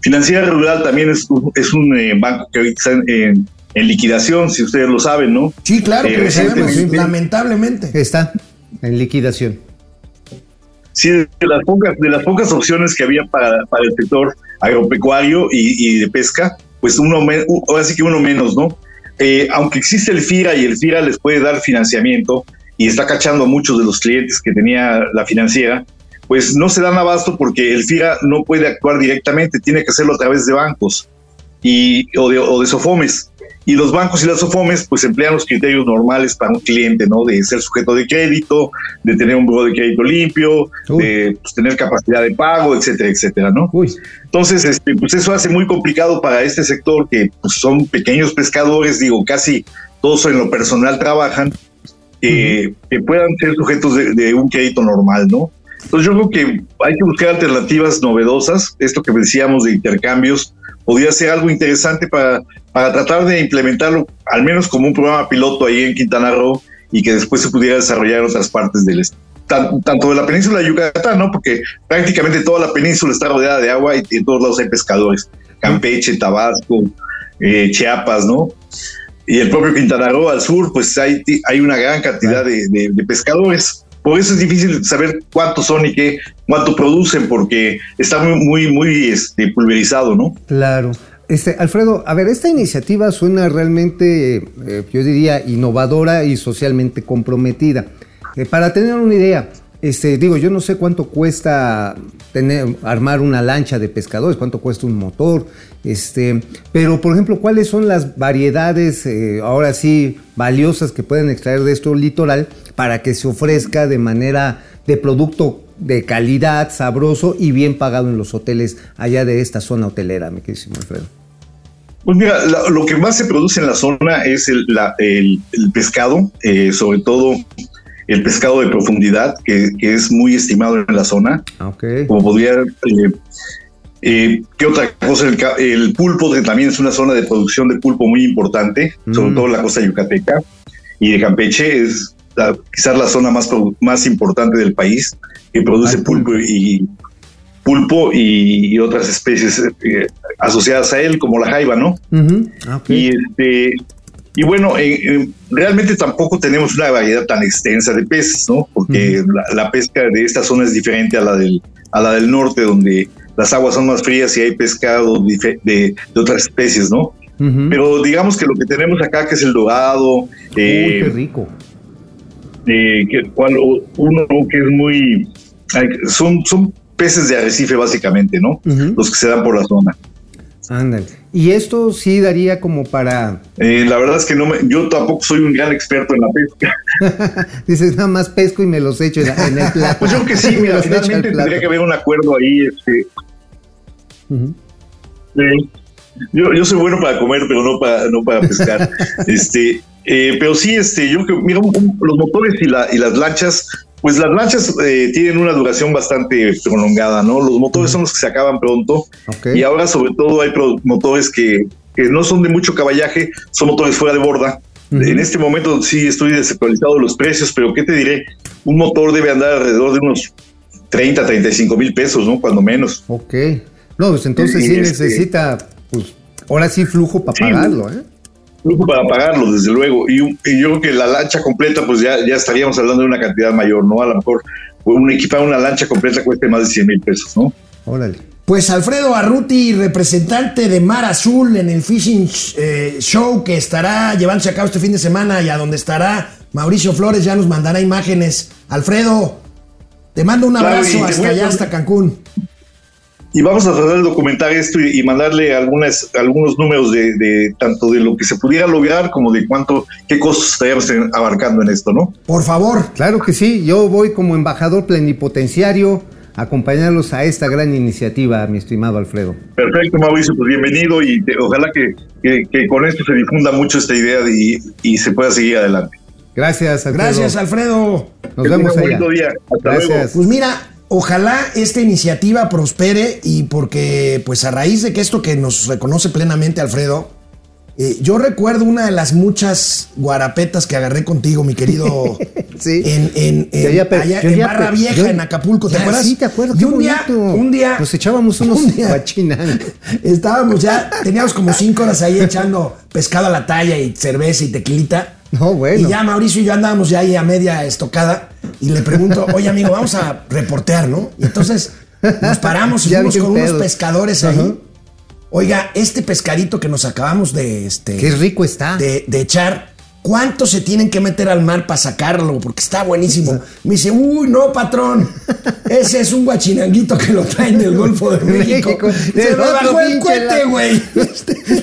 Financiera Rural también es, es un eh, banco que ahorita está en, en liquidación, si ustedes lo saben, ¿no?
Sí, claro que lo sabemos, lamentablemente.
Está en liquidación.
Sí, de las pocas, de las pocas opciones que había para, para el sector agropecuario y, de pesca, pues uno, ahora sí que uno menos, ¿no? Eh, aunque existe el FIRA y el FIRA les puede dar financiamiento y está cachando a muchos de los clientes que tenía la financiera, pues no se dan abasto porque el FIRA no puede actuar directamente, tiene que hacerlo a través de bancos y, o, de, o de SOFOMES. Y los bancos y las SOFOMES pues emplean los criterios normales para un cliente, ¿no? De ser sujeto de crédito, de tener un buro de crédito limpio, de pues, tener capacidad de pago, etcétera, etcétera, ¿no? Entonces, este, pues eso hace muy complicado para este sector que pues, son pequeños pescadores, digo, casi todos en lo personal trabajan, que puedan ser sujetos de, de un crédito normal, ¿no? Entonces yo creo que hay que buscar alternativas novedosas, esto que decíamos de intercambios, podría ser algo interesante para, para tratar de implementarlo, al menos como un programa piloto ahí en Quintana Roo, y que después se pudiera desarrollar en otras partes del estado. Tanto de la península de Yucatán, ¿no? Porque prácticamente toda la península está rodeada de agua y en todos lados hay pescadores. Campeche, Tabasco, eh, Chiapas, ¿no? Y el propio Quintana Roo al sur, pues hay, hay una gran cantidad de, de, de pescadores. Por eso es difícil saber cuántos son y qué, cuánto producen, porque está muy, muy, muy este, pulverizado, ¿no?
Claro. Este, Alfredo, a ver, esta iniciativa suena realmente, eh, yo diría, innovadora y socialmente comprometida. Eh, para tener una idea, este, digo, yo no sé cuánto cuesta tener, armar una lancha de pescadores, cuánto cuesta un motor, este, pero por ejemplo, ¿cuáles son las variedades, eh, ahora sí, valiosas que pueden extraer de esto litoral para que se ofrezca de manera de producto de calidad, sabroso y bien pagado en los hoteles allá de esta zona hotelera, mi querido Alfredo?
Pues mira, lo que más se produce en la zona es el pescado, eh, sobre todo el pescado de profundidad, que, que, es muy estimado en la zona.
Okay.
Como podría... Eh, eh, ¿Qué otra cosa? El, el, pulpo, que también es una zona de producción de pulpo muy importante, mm. sobre todo en la costa yucateca y de Campeche, es la, quizás la zona más, más importante del país que produce Ay, pulpo y pulpo y, y otras especies eh, asociadas a él, como la jaiba, ¿no?
Uh -huh. okay.
Y este y bueno, eh, eh, realmente tampoco tenemos una variedad tan extensa de peces, ¿no? Porque la, la, pesca de esta zona es diferente a la del, a la del norte, donde las aguas son más frías y hay pescado de, de, de otras especies, ¿no? Uh -huh. Pero digamos que lo que tenemos acá, que es el dorado.
Eh, qué rico.
Eh, que, cual, uno que es muy. Son, son peces de arrecife, básicamente, ¿no? Uh -huh. Los que se dan por la zona.
Ándale. Y esto sí daría como para.
Eh, la verdad es que no me, yo tampoco soy un gran experto en la pesca. [LAUGHS]
Dices, nada más pesco y me los echo en, el plato. [LAUGHS]
pues yo que sí, [LAUGHS] mira, finalmente tendría que haber un acuerdo ahí. Este. Uh -huh. eh, yo, yo soy bueno para comer, pero no para, no para pescar. este, eh, pero sí, este, yo que mira, los motores y, la, y las lanchas pues las lanchas eh, tienen una duración bastante prolongada, ¿no? Los motores son los que se acaban pronto okay. y ahora sobre todo hay motores que, que, no son de mucho caballaje, son motores fuera de borda. Uh -huh. En este momento sí estoy desactualizado los precios, pero ¿qué te diré? Un motor debe andar alrededor de unos 30, 35 mil pesos, ¿no? Cuando menos.
Ok. No, pues entonces y sí este... necesita, pues ahora sí flujo para sí, pagarlo, ¿eh?
Para pagarlo, desde luego. Y, y, yo creo que la lancha completa, pues ya, ya estaríamos hablando de una cantidad mayor, ¿no? A lo mejor un equipar una lancha completa cueste más de 100 mil pesos, ¿no?
Órale.
Pues Alfredo Arruti, representante de Mar Azul en el Fishing eh, Show que estará llevándose a cabo este fin de semana y a donde estará Mauricio Flores, ya nos mandará imágenes. Alfredo, te mando un abrazo claro, hasta allá, hasta Cancún
y vamos a tratar de documentar esto y, y mandarle algunas, algunos números de, de, tanto de lo que se pudiera lograr como de cuánto, qué costos estaríamos abarcando en esto, ¿no?
Por favor. Claro que sí, yo voy como embajador plenipotenciario a acompañarlos a esta gran iniciativa, mi estimado Alfredo.
Perfecto, Mauricio, pues bienvenido y te, ojalá que, que, que, con esto se difunda mucho esta idea y, y se pueda seguir adelante.
Gracias,
Alfredo. Gracias, Alfredo.
Nos que vemos allá.
Día. Hasta
Gracias. Luego. Pues mira, Ojalá esta iniciativa prospere y porque, pues a raíz de que esto que nos reconoce plenamente Alfredo, eh, yo recuerdo una de las muchas guarapetas que agarré contigo, mi querido, [LAUGHS]
sí.
en, en, en,
ya, pero,
allá, en
ya,
Barra Vieja,
yo,
en Acapulco, ¿te acuerdas?
Sí, te acuerdo.
Y un día, un día,
nos echábamos [LAUGHS] unos guachinan. [LAUGHS]
Estábamos ya, teníamos como cinco horas ahí echando pescado a la talla y cerveza y tequilita.
No, bueno.
Y ya Mauricio y yo andábamos ya ahí a media estocada y le pregunto, oye amigo, vamos a reportear, ¿no? Y entonces nos paramos [LAUGHS] y fuimos con unos pescadores ahí. Oiga, este pescadito que nos acabamos de... Este,
Qué rico está.
De, de echar, ¿cuánto se tienen que meter al mar para sacarlo? Porque está buenísimo. Me dice, uy, no, patrón. Ese es un guachinanguito que lo traen del Golfo de [LAUGHS] México. México.
Se me bajó el cohete, güey. [LAUGHS]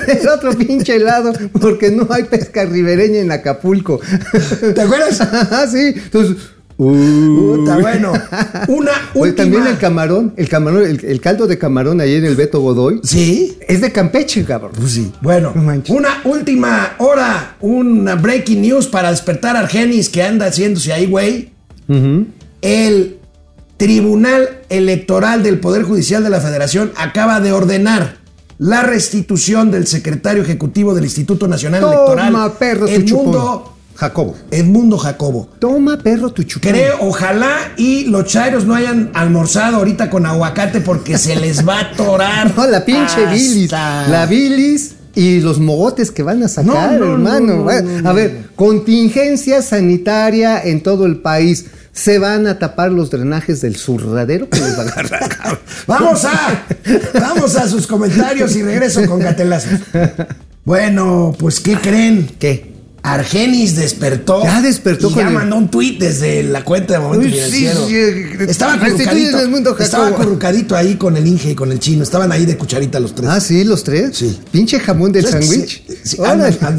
El otro pinche helado, porque no hay pesca ribereña en Acapulco.
¿Te acuerdas? [LAUGHS]
sí. Entonces...
Uh. Puta, bueno. Una [LAUGHS] última.
También el camarón, el camarón, el, el, caldo de camarón ahí en el Beto Godoy.
Sí.
Es de Campeche, cabrón.
Pues sí. Bueno, no una última hora, una breaking news para despertar a Argenis que anda haciéndose ahí, güey. Uh -huh. El Tribunal Electoral del Poder Judicial de la Federación acaba de ordenar la restitución del secretario ejecutivo del Instituto Nacional
Toma,
Electoral,
perro,
Edmundo
Jacobo.
Edmundo Jacobo.
Toma, perro, tu chupón.
Creo, ojalá y los chairos no hayan almorzado ahorita con aguacate porque se les va a atorar. [LAUGHS]
No, la pinche
hasta-
bilis. La bilis y los mogotes que van a sacar,
No, no,
hermano.
no, no,
a ver, contingencia sanitaria en todo el país. Se van a tapar los drenajes del surradero que les va a agarrar. [LAUGHS]
Vamos a, vamos a sus comentarios y regreso con [LAUGHS] gatelazos. Bueno, pues ¿qué creen?
¿Qué?
Argenis despertó.
Ya despertó
y ya
el-
mandó un tuit desde la cuenta de Momento
Uy, sí,
Financiero.
sí, eh,
estaba
el mundo, Jacobo.
estaba acurrucadito ahí con el Inge y con el chino. Estaban ahí de cucharita los tres.
Ah, sí, los tres.
Sí.
Pinche jamón del sándwich.
sí,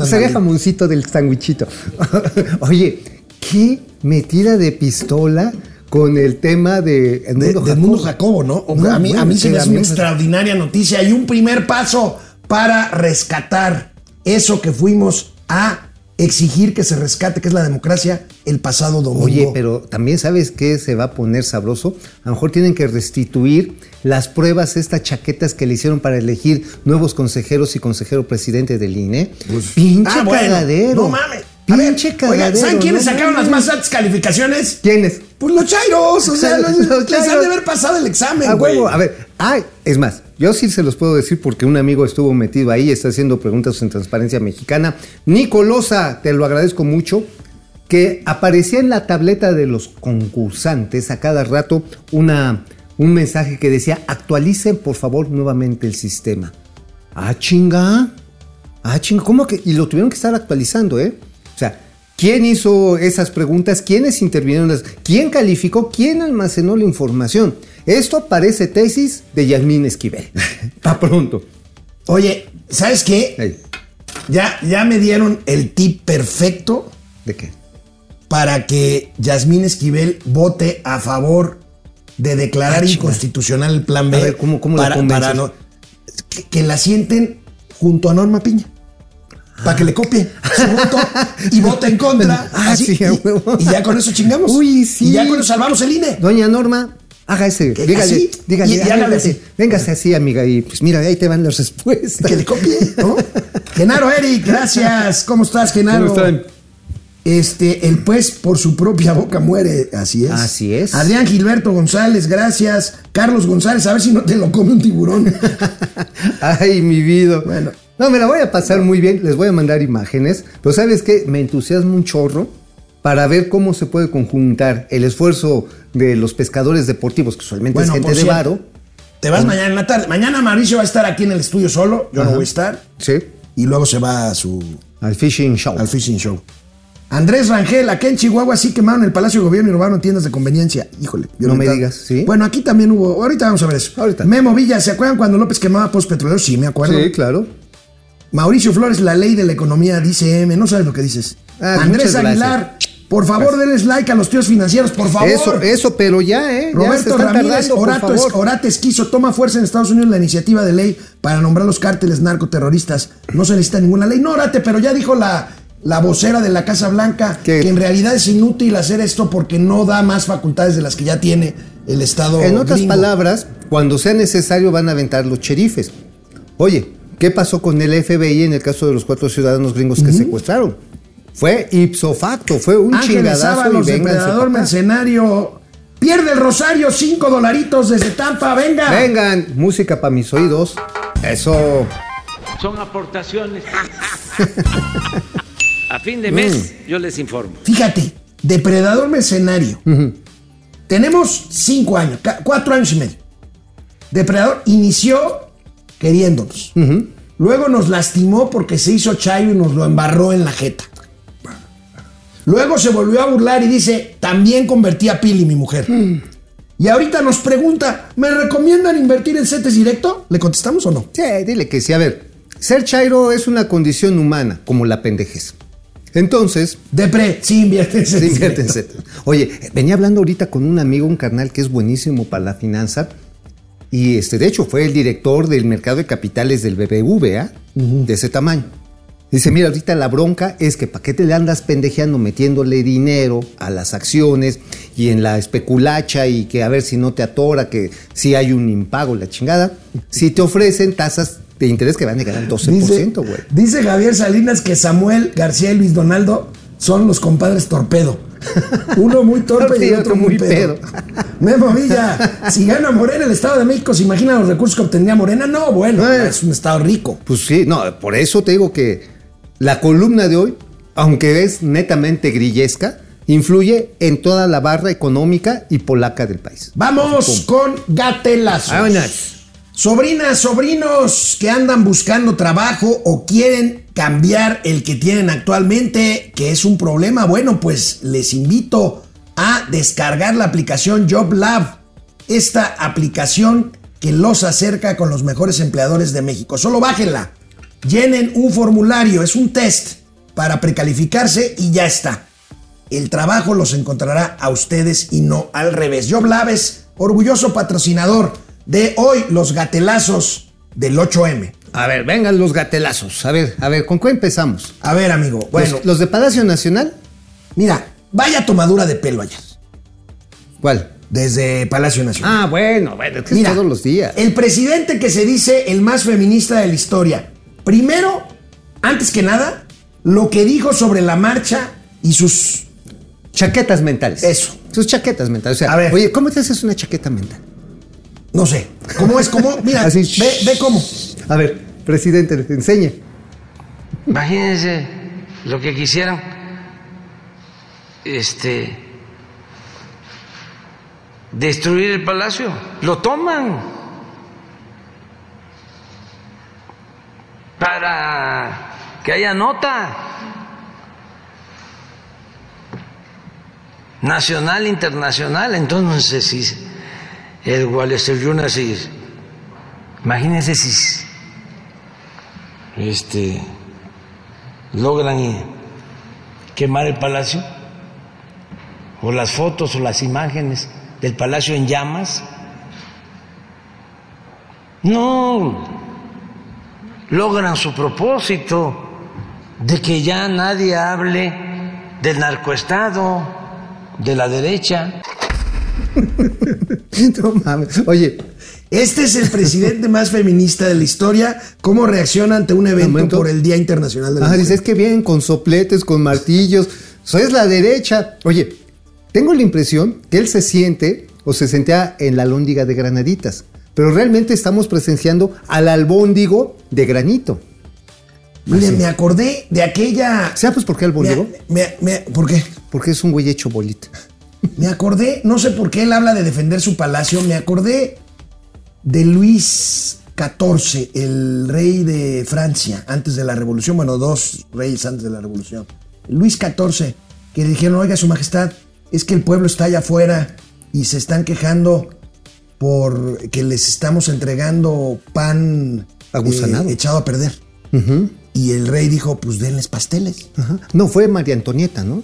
sería jamoncito del sándwichito. [LAUGHS] Oye, qué metida de pistola con el tema de
de,
Edmundo
del mundo Jacobo, ¿no? A mí, a mí se me hace una extraordinaria noticia y un primer paso para rescatar eso que fuimos a exigir que se rescate, que es la democracia, el pasado domingo.
Oye, pero también sabes que se va a poner sabroso. A lo mejor tienen que restituir las pruebas, estas chaquetas que le hicieron para elegir nuevos consejeros y consejero presidente del INE. Pinche
Ah, bueno. No mames. A ver, oigan. ¿saben quiénes
no
sacaron las más altas calificaciones?
¿Quiénes?
Pues los chairos, o sea, los,
Los
les han
chairos.
de haber pasado el examen,
A
güey.
a ver, ay, es más, yo sí se los puedo decir porque un amigo estuvo metido ahí, está haciendo preguntas en Transparencia Mexicana. Nicolosa, te lo agradezco mucho, que aparecía en la tableta de los concursantes a cada rato una, un mensaje que decía, actualicen por favor nuevamente el sistema. Ah, chinga. Ah, chinga, ¿cómo que? Y lo tuvieron que estar actualizando, ¿eh? ¿Quién hizo esas preguntas? ¿Quiénes intervinieron? ¿Quién calificó? ¿Quién almacenó la información? Esto parece tesis de Yasmín Esquivel. [LAUGHS] Pa' pronto.
Oye, ¿sabes qué? Ya, ya me dieron el tip perfecto
¿De qué?
para que Yasmín Esquivel vote a favor de declarar
Ah,
inconstitucional el plan B.
A ver, ¿cómo- cómo
para, para no- que, que la sienten junto a Norma Piña. Para que le copie su voto y vote en contra.
Ah,
así,
sí, a
y,
huevo.
y ya con eso chingamos.
Uy, sí.
Y ya con eso salvamos el INE.
Doña Norma, haga ese.
Que
Dígale,
así,
dígale,
y- y
hágale así. Véngase así, amiga, y pues mira, ahí te van las respuestas.
Que le copie, ¿no? Genaro Eric, gracias. ¿Cómo estás, Genaro?
¿Cómo están?
Este, el pues por su propia boca muere, así es.
Así es.
Adrián Gilberto González, gracias. Carlos González, a ver si no te lo come un tiburón. [LAUGHS]
Ay, mi vida.
Bueno.
No, me la voy a pasar muy bien. Les voy a mandar imágenes. Pero ¿sabes qué? Me entusiasma un chorro para ver cómo se puede conjuntar el esfuerzo de los pescadores deportivos, que usualmente
Bueno,
es gente de varo.
Te vas mañana en la tarde. Mañana Mauricio va a estar aquí en el estudio solo, yo no voy a estar.
Sí.
Y luego se va a su
Al fishing show.
al fishing show. Andrés Rangel, acá en Chihuahua sí quemaron el Palacio de Gobierno y robaron tiendas de conveniencia. Híjole.
No me digas, ¿sí?
Bueno, aquí también hubo. Ahorita vamos a ver eso.
Ahorita.
Memo Villa, ¿se acuerdan cuando López quemaba post petroleros? Sí, me acuerdo.
Sí, claro.
Mauricio Flores, la ley de la economía, dice M. No sabes lo que dices.
Ah,
Andrés Aguilar, por favor, denles like a los tíos financieros, por favor.
Eso, eso, pero ya, ¿eh?
Roberto Ramírez Orato. Orate Esquizo toma fuerza en Estados Unidos la iniciativa de ley para nombrar los cárteles narcoterroristas. No se necesita ninguna ley. No, Orate, pero ya dijo la, la vocera de la Casa Blanca
¿Qué?
que en realidad es inútil hacer esto porque no da más facultades de las que ya tiene el Estado.
En otras
gringo.
palabras, cuando sea necesario van a aventar los cherifes. Oye, ¿qué pasó con el FBI en el caso de los cuatro ciudadanos gringos que secuestraron? Fue ipso facto, fue un
Ángeles
chingadazo y
Ábalos,
vénganse
depredador mercenario. Pierde el Rosario, cinco dolaritos desde Tampa, venga.
Vengan, música para mis oídos. Eso.
son aportaciones. [LAUGHS] A fin de mes yo les informo.
Fíjate, depredador mercenario. Tenemos cinco años, cuatro años y medio. Depredador inició queriéndonos. Luego nos lastimó porque se hizo chayo y nos lo embarró en la jeta. Luego se volvió a burlar y dice, también convertí a Pili, mi mujer. Y ahorita nos pregunta, ¿me recomiendan invertir en CETES directo? ¿Le contestamos o no?
Sí, dile que sí. A ver, ser chairo es una condición humana, como la pendejez. Entonces,
Depre, sí invierte en
Sí,
CETES
invierte en. CETES. Oye, venía hablando ahorita con un amigo, un carnal que es buenísimo para la finanza. Y este, de hecho, fue el director del mercado de capitales del BBVA, de ese tamaño. Dice, mira, ahorita la bronca es que para qué te le andas pendejeando metiéndole dinero a las acciones y en la especulacha y que a ver si no te atora, que si hay un impago, la chingada. Si te ofrecen tasas de interés que van a llegar al 12%, güey.
Dice Javier Salinas que Samuel García y Luis Donaldo son los compadres torpedo. [LAUGHS] Uno muy torpe y otro muy pedo. [LAUGHS] Memo Villa, si gana Morena el Estado de México, ¿se imagina los recursos que obtendría Morena? No, bueno,
Eh.
es un estado rico.
Pues sí, no, por eso te digo que la columna de hoy, aunque es netamente grillesca, influye en toda la barra económica y polaca del país.
Vamos con gatelazos.
Vámonos.
Sobrinas, sobrinos que andan buscando trabajo o quieren cambiar el que tienen actualmente, que es un problema, bueno, pues les invito a descargar la aplicación JobLab, esta aplicación que los acerca con los mejores empleadores de México. Solo bájenla, llenen un formulario, es un test para precalificarse y ya está. El trabajo los encontrará a ustedes y no al revés. JobLab es orgulloso patrocinador de hoy los gatelazos del 8M.
A ver, vengan los gatelazos. A ver, a ver, ¿con qué empezamos?
A ver, amigo, bueno,
los, los de Palacio Nacional,
mira, vaya tomadura de pelo ayer,
¿cuál?
desde Palacio Nacional.
Ah, bueno, bueno, es que es
Mira,
todos los días.
El presidente que se dice el más feminista de la historia. Primero, antes que nada, lo que dijo sobre la marcha y sus...
Chaquetas mentales.
Eso.
Sus chaquetas mentales. O sea,
A ver.
oye, ¿cómo te haces una chaqueta mental?
No sé. ¿Cómo es? ¿Cómo? Mira,
Así,
ve, ve cómo.
A ver, presidente, enseñe.
Imagínense lo que quisieran. Este. Destruir el palacio. Lo toman. Para que haya nota. Nacional, internacional. Entonces, si el Journal, si- imagínense si este, logran eh, quemar el palacio, o las fotos o las imágenes del palacio en llamas. No logran su propósito de que ya nadie hable del narcoestado, de la derecha. [LAUGHS]
No mames. Oye,
Este es el presidente [LAUGHS] más feminista de la historia. ¿Cómo reacciona ante un evento
Momento.
por el Día Internacional de la
ah,
Mujer?
dice, es que bien, con sopletes, con martillos. Eso es la derecha. Oye, tengo la impresión que él se siente o se sentía en la lóndiga de granaditas. Pero realmente estamos presenciando al albóndigo de granito.
Mire, me acordé de aquella...
¿Sabes pues por qué albóndigo?
Me- me- me- ¿Por qué?
Porque es un güey hecho bolita.
Me acordé, no sé por qué él habla de defender su palacio, me acordé de Luis XIV, el rey de Francia, antes de la revolución, bueno, dos reyes antes de la revolución. Luis XIV, que le dijeron, oiga, su majestad, es que el pueblo está allá afuera y se están quejando por que les estamos entregando pan eh, echado a perder. Y el rey dijo, pues denles pasteles.
Ajá. No, fue María Antonieta, ¿no?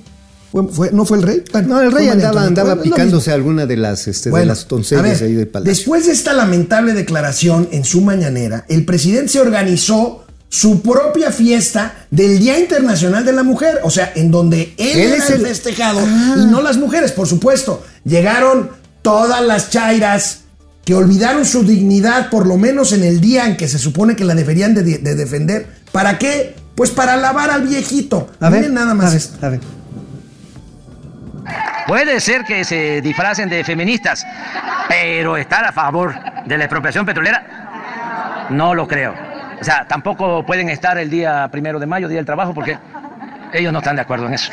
¿Fue- fue- ¿No fue el rey? Bueno,
No, el rey andaba, andaba picándose alguna de las, este, de
Bueno,
las doncellas
a ver,
ahí del palacio.
Después de esta lamentable declaración en su mañanera, el presidente se organizó su propia fiesta del Día Internacional de la Mujer, o sea, en donde él,
Él
era
es
el festejado
Ah.
y no las mujeres, por supuesto. Llegaron todas las chairas que olvidaron su dignidad, por lo menos en el día en que se supone que la deberían de, de defender. ¿Para qué? Pues para alabar al viejito.
A ver,
nada más.
a ver, a ver.
Puede ser que se disfracen de feministas, pero estar a favor de la expropiación petrolera, no lo creo. O sea, tampoco pueden estar el día primero de mayo, Día del Trabajo, porque ellos no están de acuerdo en eso.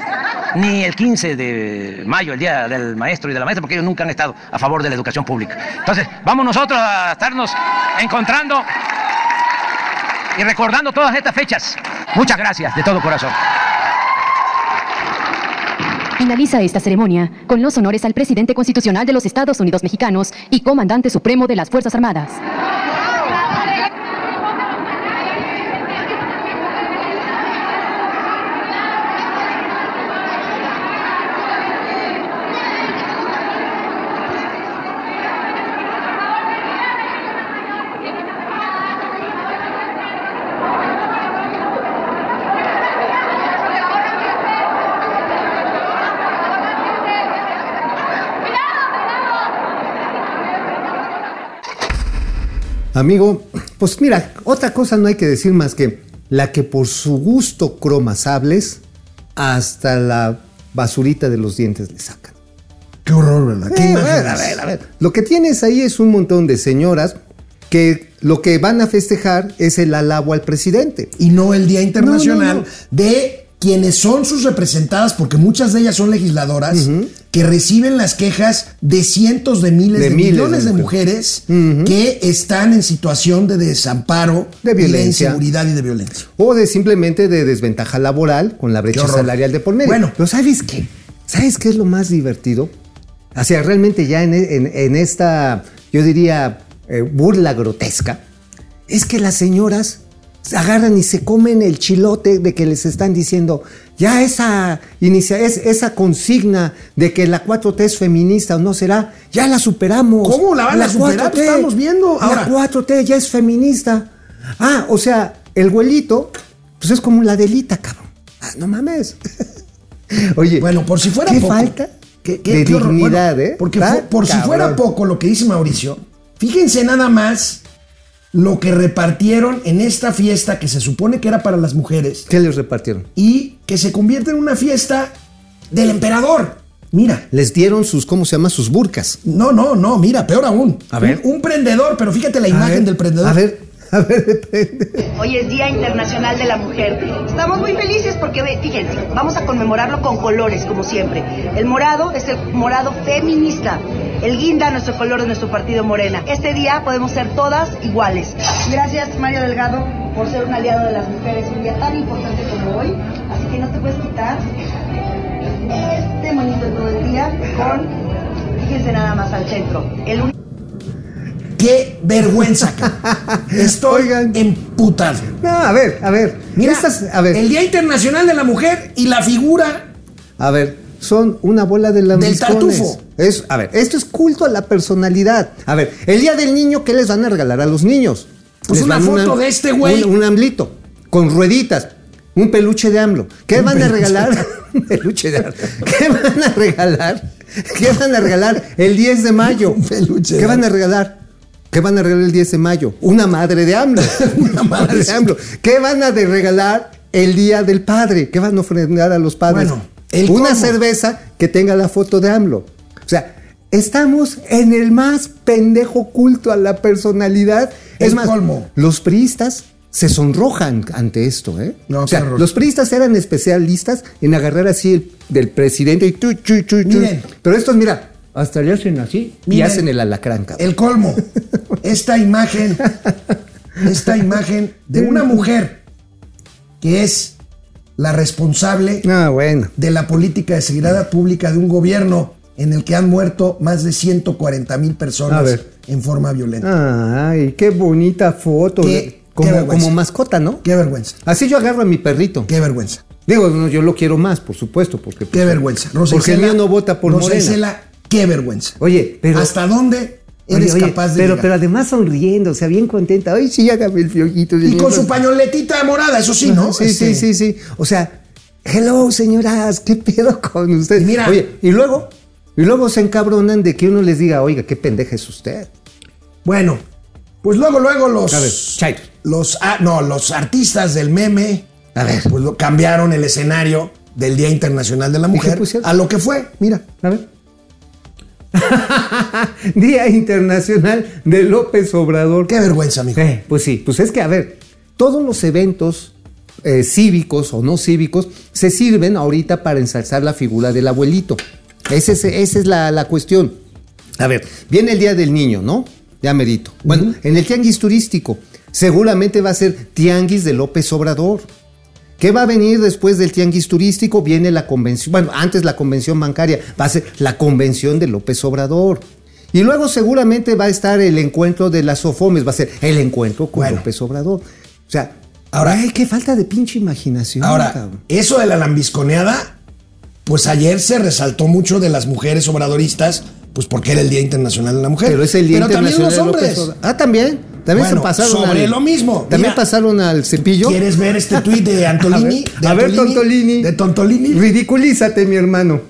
Ni el 15 de mayo, el Día del Maestro y de la Maestra, porque ellos nunca han estado a favor de la educación pública. Entonces, vamos nosotros a estarnos encontrando y recordando todas estas fechas. Muchas gracias, de todo corazón.
Finaliza esta ceremonia con los honores al presidente constitucional de los Estados Unidos mexicanos y comandante supremo de las Fuerzas Armadas.
Amigo, pues mira, otra cosa no hay que decir más que la que por su gusto croma sables hasta la basurita de los dientes le sacan.
Qué horror, ¿verdad? Qué
Eh, a ver, a ver. Lo que tienes ahí es un montón de señoras que lo que van a festejar es el alabo al presidente.
Y no el Día Internacional
No, no, no.
de quienes son sus representadas, porque muchas de ellas son legisladoras, que reciben las quejas de cientos de miles
De
de,
miles
millones
de
de mujeres que están en situación de desamparo,
De
y
violencia.
inseguridad y de violencia.
O de simplemente de desventaja laboral con la brecha salarial de por medio.
Bueno.
pero ¿sabes qué? ¿Sabes qué es lo más divertido? O sea, realmente ya en, en- en esta, yo diría, eh, burla grotesca, es que las señoras se agarran y se comen el chilote de que les están diciendo, ya esa, inicia, es, esa consigna de que la 4T es feminista o no será, ya la superamos.
¿Cómo la van a superar? Estamos viendo. Ahora-
la 4T ya es feminista. Ah, o sea, el güelito, pues es como la delita, cabrón. Ah, no mames. [LAUGHS] Oye,
Bueno, por si fuera
¿qué
poco.
falta?
¿Qué- qué-
de
qué
dignidad,
Bueno,
¿eh?
Porque por si fuera poco lo que dice Mauricio, fíjense nada más lo que repartieron en esta fiesta que se supone que era para las mujeres
¿Qué les repartieron?
y que se convierte en una fiesta del emperador. Mira,
Les dieron sus, ¿cómo se llama? Sus burcas.
no, no, no, mira, peor aún.
A ver.
Un, un prendedor, pero fíjate la imagen
ver,
del prendedor.
A ver, [LAUGHS] a ver, depende.
Hoy es Día Internacional de la Mujer. Estamos muy felices porque, fíjense, vamos a conmemorarlo con colores, como siempre. El morado es el morado feminista. El guinda, nuestro color de nuestro partido Morena. Este día podemos ser todas iguales. Gracias, Mario Delgado, por ser un aliado de las mujeres un día tan importante como hoy. Así que no te puedes quitar este monito todo el día con, fíjense nada más al centro. El
Qué vergüenza, cabrón. [LAUGHS] Estoy
Oigan.
emputado.
No, a ver, a ver.
Mira,
Estas- a ver,
el Día Internacional de la Mujer y la figura
a ver, son una bola de lambiscones.
tartufo.
Es, a ver, esto es culto a la personalidad. A ver, el día del niño, ¿qué les van a regalar a los niños?
Pues
Les
una foto de este güey.
Un, un amblito, con rueditas, un peluche de AMLO. ¿Qué
Un
van a regalar? [LAUGHS] un peluche de AMLO. ¿Qué van a regalar? ¿Qué van a regalar el 10 de mayo? [LAUGHS]
Un peluche
¿Qué van a regalar? ¿Qué van a regalar el 10 de mayo? Una madre de AMLO. [LAUGHS]
Una madre
de AMLO. ¿Qué van a de regalar el día del padre? ¿Qué van a ofrendar a los padres?
Bueno, el
Una cerveza que tenga la foto de AMLO. O sea, estamos en el más pendejo culto a la personalidad. es más,
colmo.
los priistas se sonrojan ante esto, ¿eh?
No,
o sea, los priistas eran especialistas en agarrar así el, del presidente y tu, chu, chu, chu.
Miren.
Pero estos, mira, hasta le hacen así y hacen el alacrán, cabrón.
El colmo. [LAUGHS] Esta imagen, esta imagen de una mujer que es la responsable
Ah, bueno.
de la política de seguridad pública de un gobierno en el que han muerto más de 140 mil
A
personas en forma violenta.
Ay, qué bonita foto.
Qué-
como,
qué vergüenza.
como mascota, ¿no?
Qué vergüenza,
Así yo agarro a mi perrito.
qué vergüenza,
Digo, no, yo lo quiero más, por supuesto, porque
qué vergüenza.
Porque el mío no vota por Morena.
Qué vergüenza.
Oye, pero
¿Hasta dónde eres
Oye, oye,
capaz de
pero,
llegar?
pero además sonriendo, o sea, bien contenta. Ay, sí, hágame el fiojito.
y con su pañoletita morada, eso sí, ¿no?
Sí,
Este,
sí, sí, sí. O sea, hello, señoras, ¿qué pedo con usted?
Y mira-
Oye, y luego, y luego se encabronan de que uno les diga, oiga, qué pendeja es usted.
Bueno, pues luego, luego los.
A ver, Chairo.
Los, ah, no, los artistas del meme.
A ver.
Pues lo cambiaron el escenario del Día Internacional de la Mujer a lo que fue. Mira.
A ver. [LAUGHS] Día Internacional de López Obrador.
Qué vergüenza, mijo.
Eh, pues sí, pues es que, a ver, todos los eventos eh, cívicos o no cívicos se sirven ahorita para ensalzar la figura del abuelito. Ese es- esa es la, la cuestión. A ver, viene el Día del Niño, ¿no? Ya merito. Bueno, en el tianguis turístico, seguramente va a ser tianguis de López Obrador. ¿Qué va a venir después del tianguis turístico? Viene la convención, bueno, antes la convención bancaria, va a ser la convención de López Obrador. Y luego seguramente va a estar el encuentro de las SOFOMES, va a ser el encuentro con
Bueno.
López Obrador. O sea,
Ahora-
ay, qué falta de pinche imaginación.
Ahora,
cabrón.
eso de la lambisconeada, pues ayer se resaltó mucho de las mujeres obradoristas, pues porque era el Día Internacional de la Mujer.
Pero es el Día
Pero también
Internacional
los
de
hombres.
López Obrador. Ah, también. También
Bueno,
se pasaron
sobre
al-
lo mismo.
También
Mira,
pasaron al cepillo.
¿Quieres ver este tuit de [LAUGHS] Antolini?
A ver,
de
a ver, Tontolini.
De Tontolini.
Ridiculízate, mi hermano.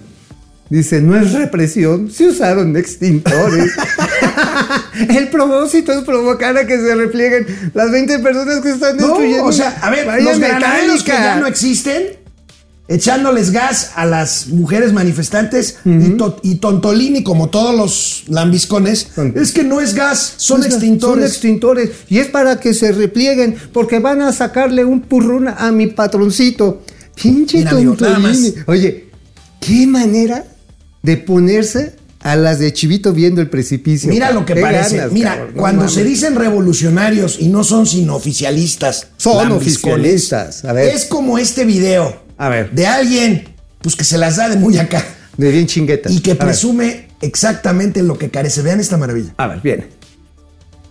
Dice, no es represión, se usaron extintores. [LAUGHS] [LAUGHS] El propósito es provocar a que se replieguen las 20 personas que están
No,
destruyendo.
o sea, a ver, los granaderos que ya no existen echándoles gas a las mujeres manifestantes y, to- y Tontolini, como todos los lambiscones, es que no es gas, son
Son
extintores.
extintores. Y es para que se replieguen, porque van a sacarle un purrún a mi patroncito. Pinche
Mira,
Tontolini. Oye, qué manera de ponerse a las de Chivito viendo el precipicio.
Mira
cabrón.
lo que parece.
ganas,
Mira,
cabrón, no
cuando
mames.
se dicen revolucionarios y no son sino oficialistas,
Son
lambiscones,
oficialistas. A ver.
Es como este video
A ver.
de alguien pues que se las da de muy acá
De bien chinguetas.
y que
ver.
presume exactamente lo que carece. Vean esta maravilla.
A ver, viene.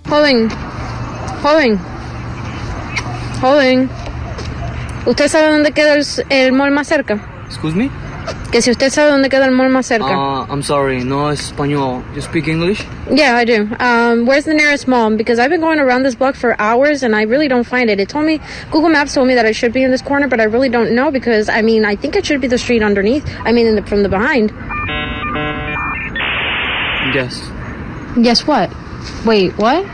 Joven, joven, joven. ¿Usted sabe dónde queda el, el mall más cerca?
Excuse me?
Que si usted sabe dónde queda el mall más cerca.
Uh, I'm sorry, no español. You speak English?
yeah, I do. Um, where's the nearest mall? Because I've been going around this block for hours and I really don't find it. It told me, Google Maps told me that I should be in this corner, but I really don't know because, I mean, I think it should be the street underneath. I mean, in the, from the behind.
Yes.
Guess what? Wait, what?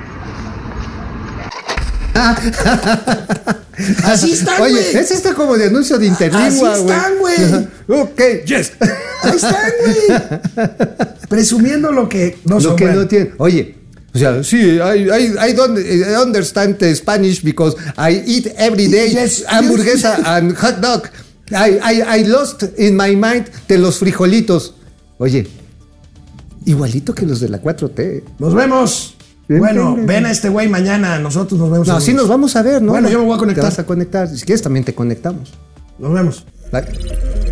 [LAUGHS] [LAUGHS]
Así están,
Oye,
güey.
es este como de anuncio de interlingua,
Así están, güey.
Ok, yes.
Ahí están, güey. [LAUGHS] Presumiendo lo que no
Lo que no. Oye, o sea, sí, I, I, I don't understand the Spanish because I eat every day
Yes,
hamburguesa [LAUGHS] and hot dog. I, I, I lost in my mind de los frijolitos. Oye, igualito que los de la 4T.
Nos vemos. Bueno,
ven,
a este güey mañana. Nosotros nos vemos.
No, sí nos vamos a ver, ¿no?
Bueno, yo me voy a conectar.
Te vas a conectar. Si quieres, también te conectamos.
Nos vemos.
Bye.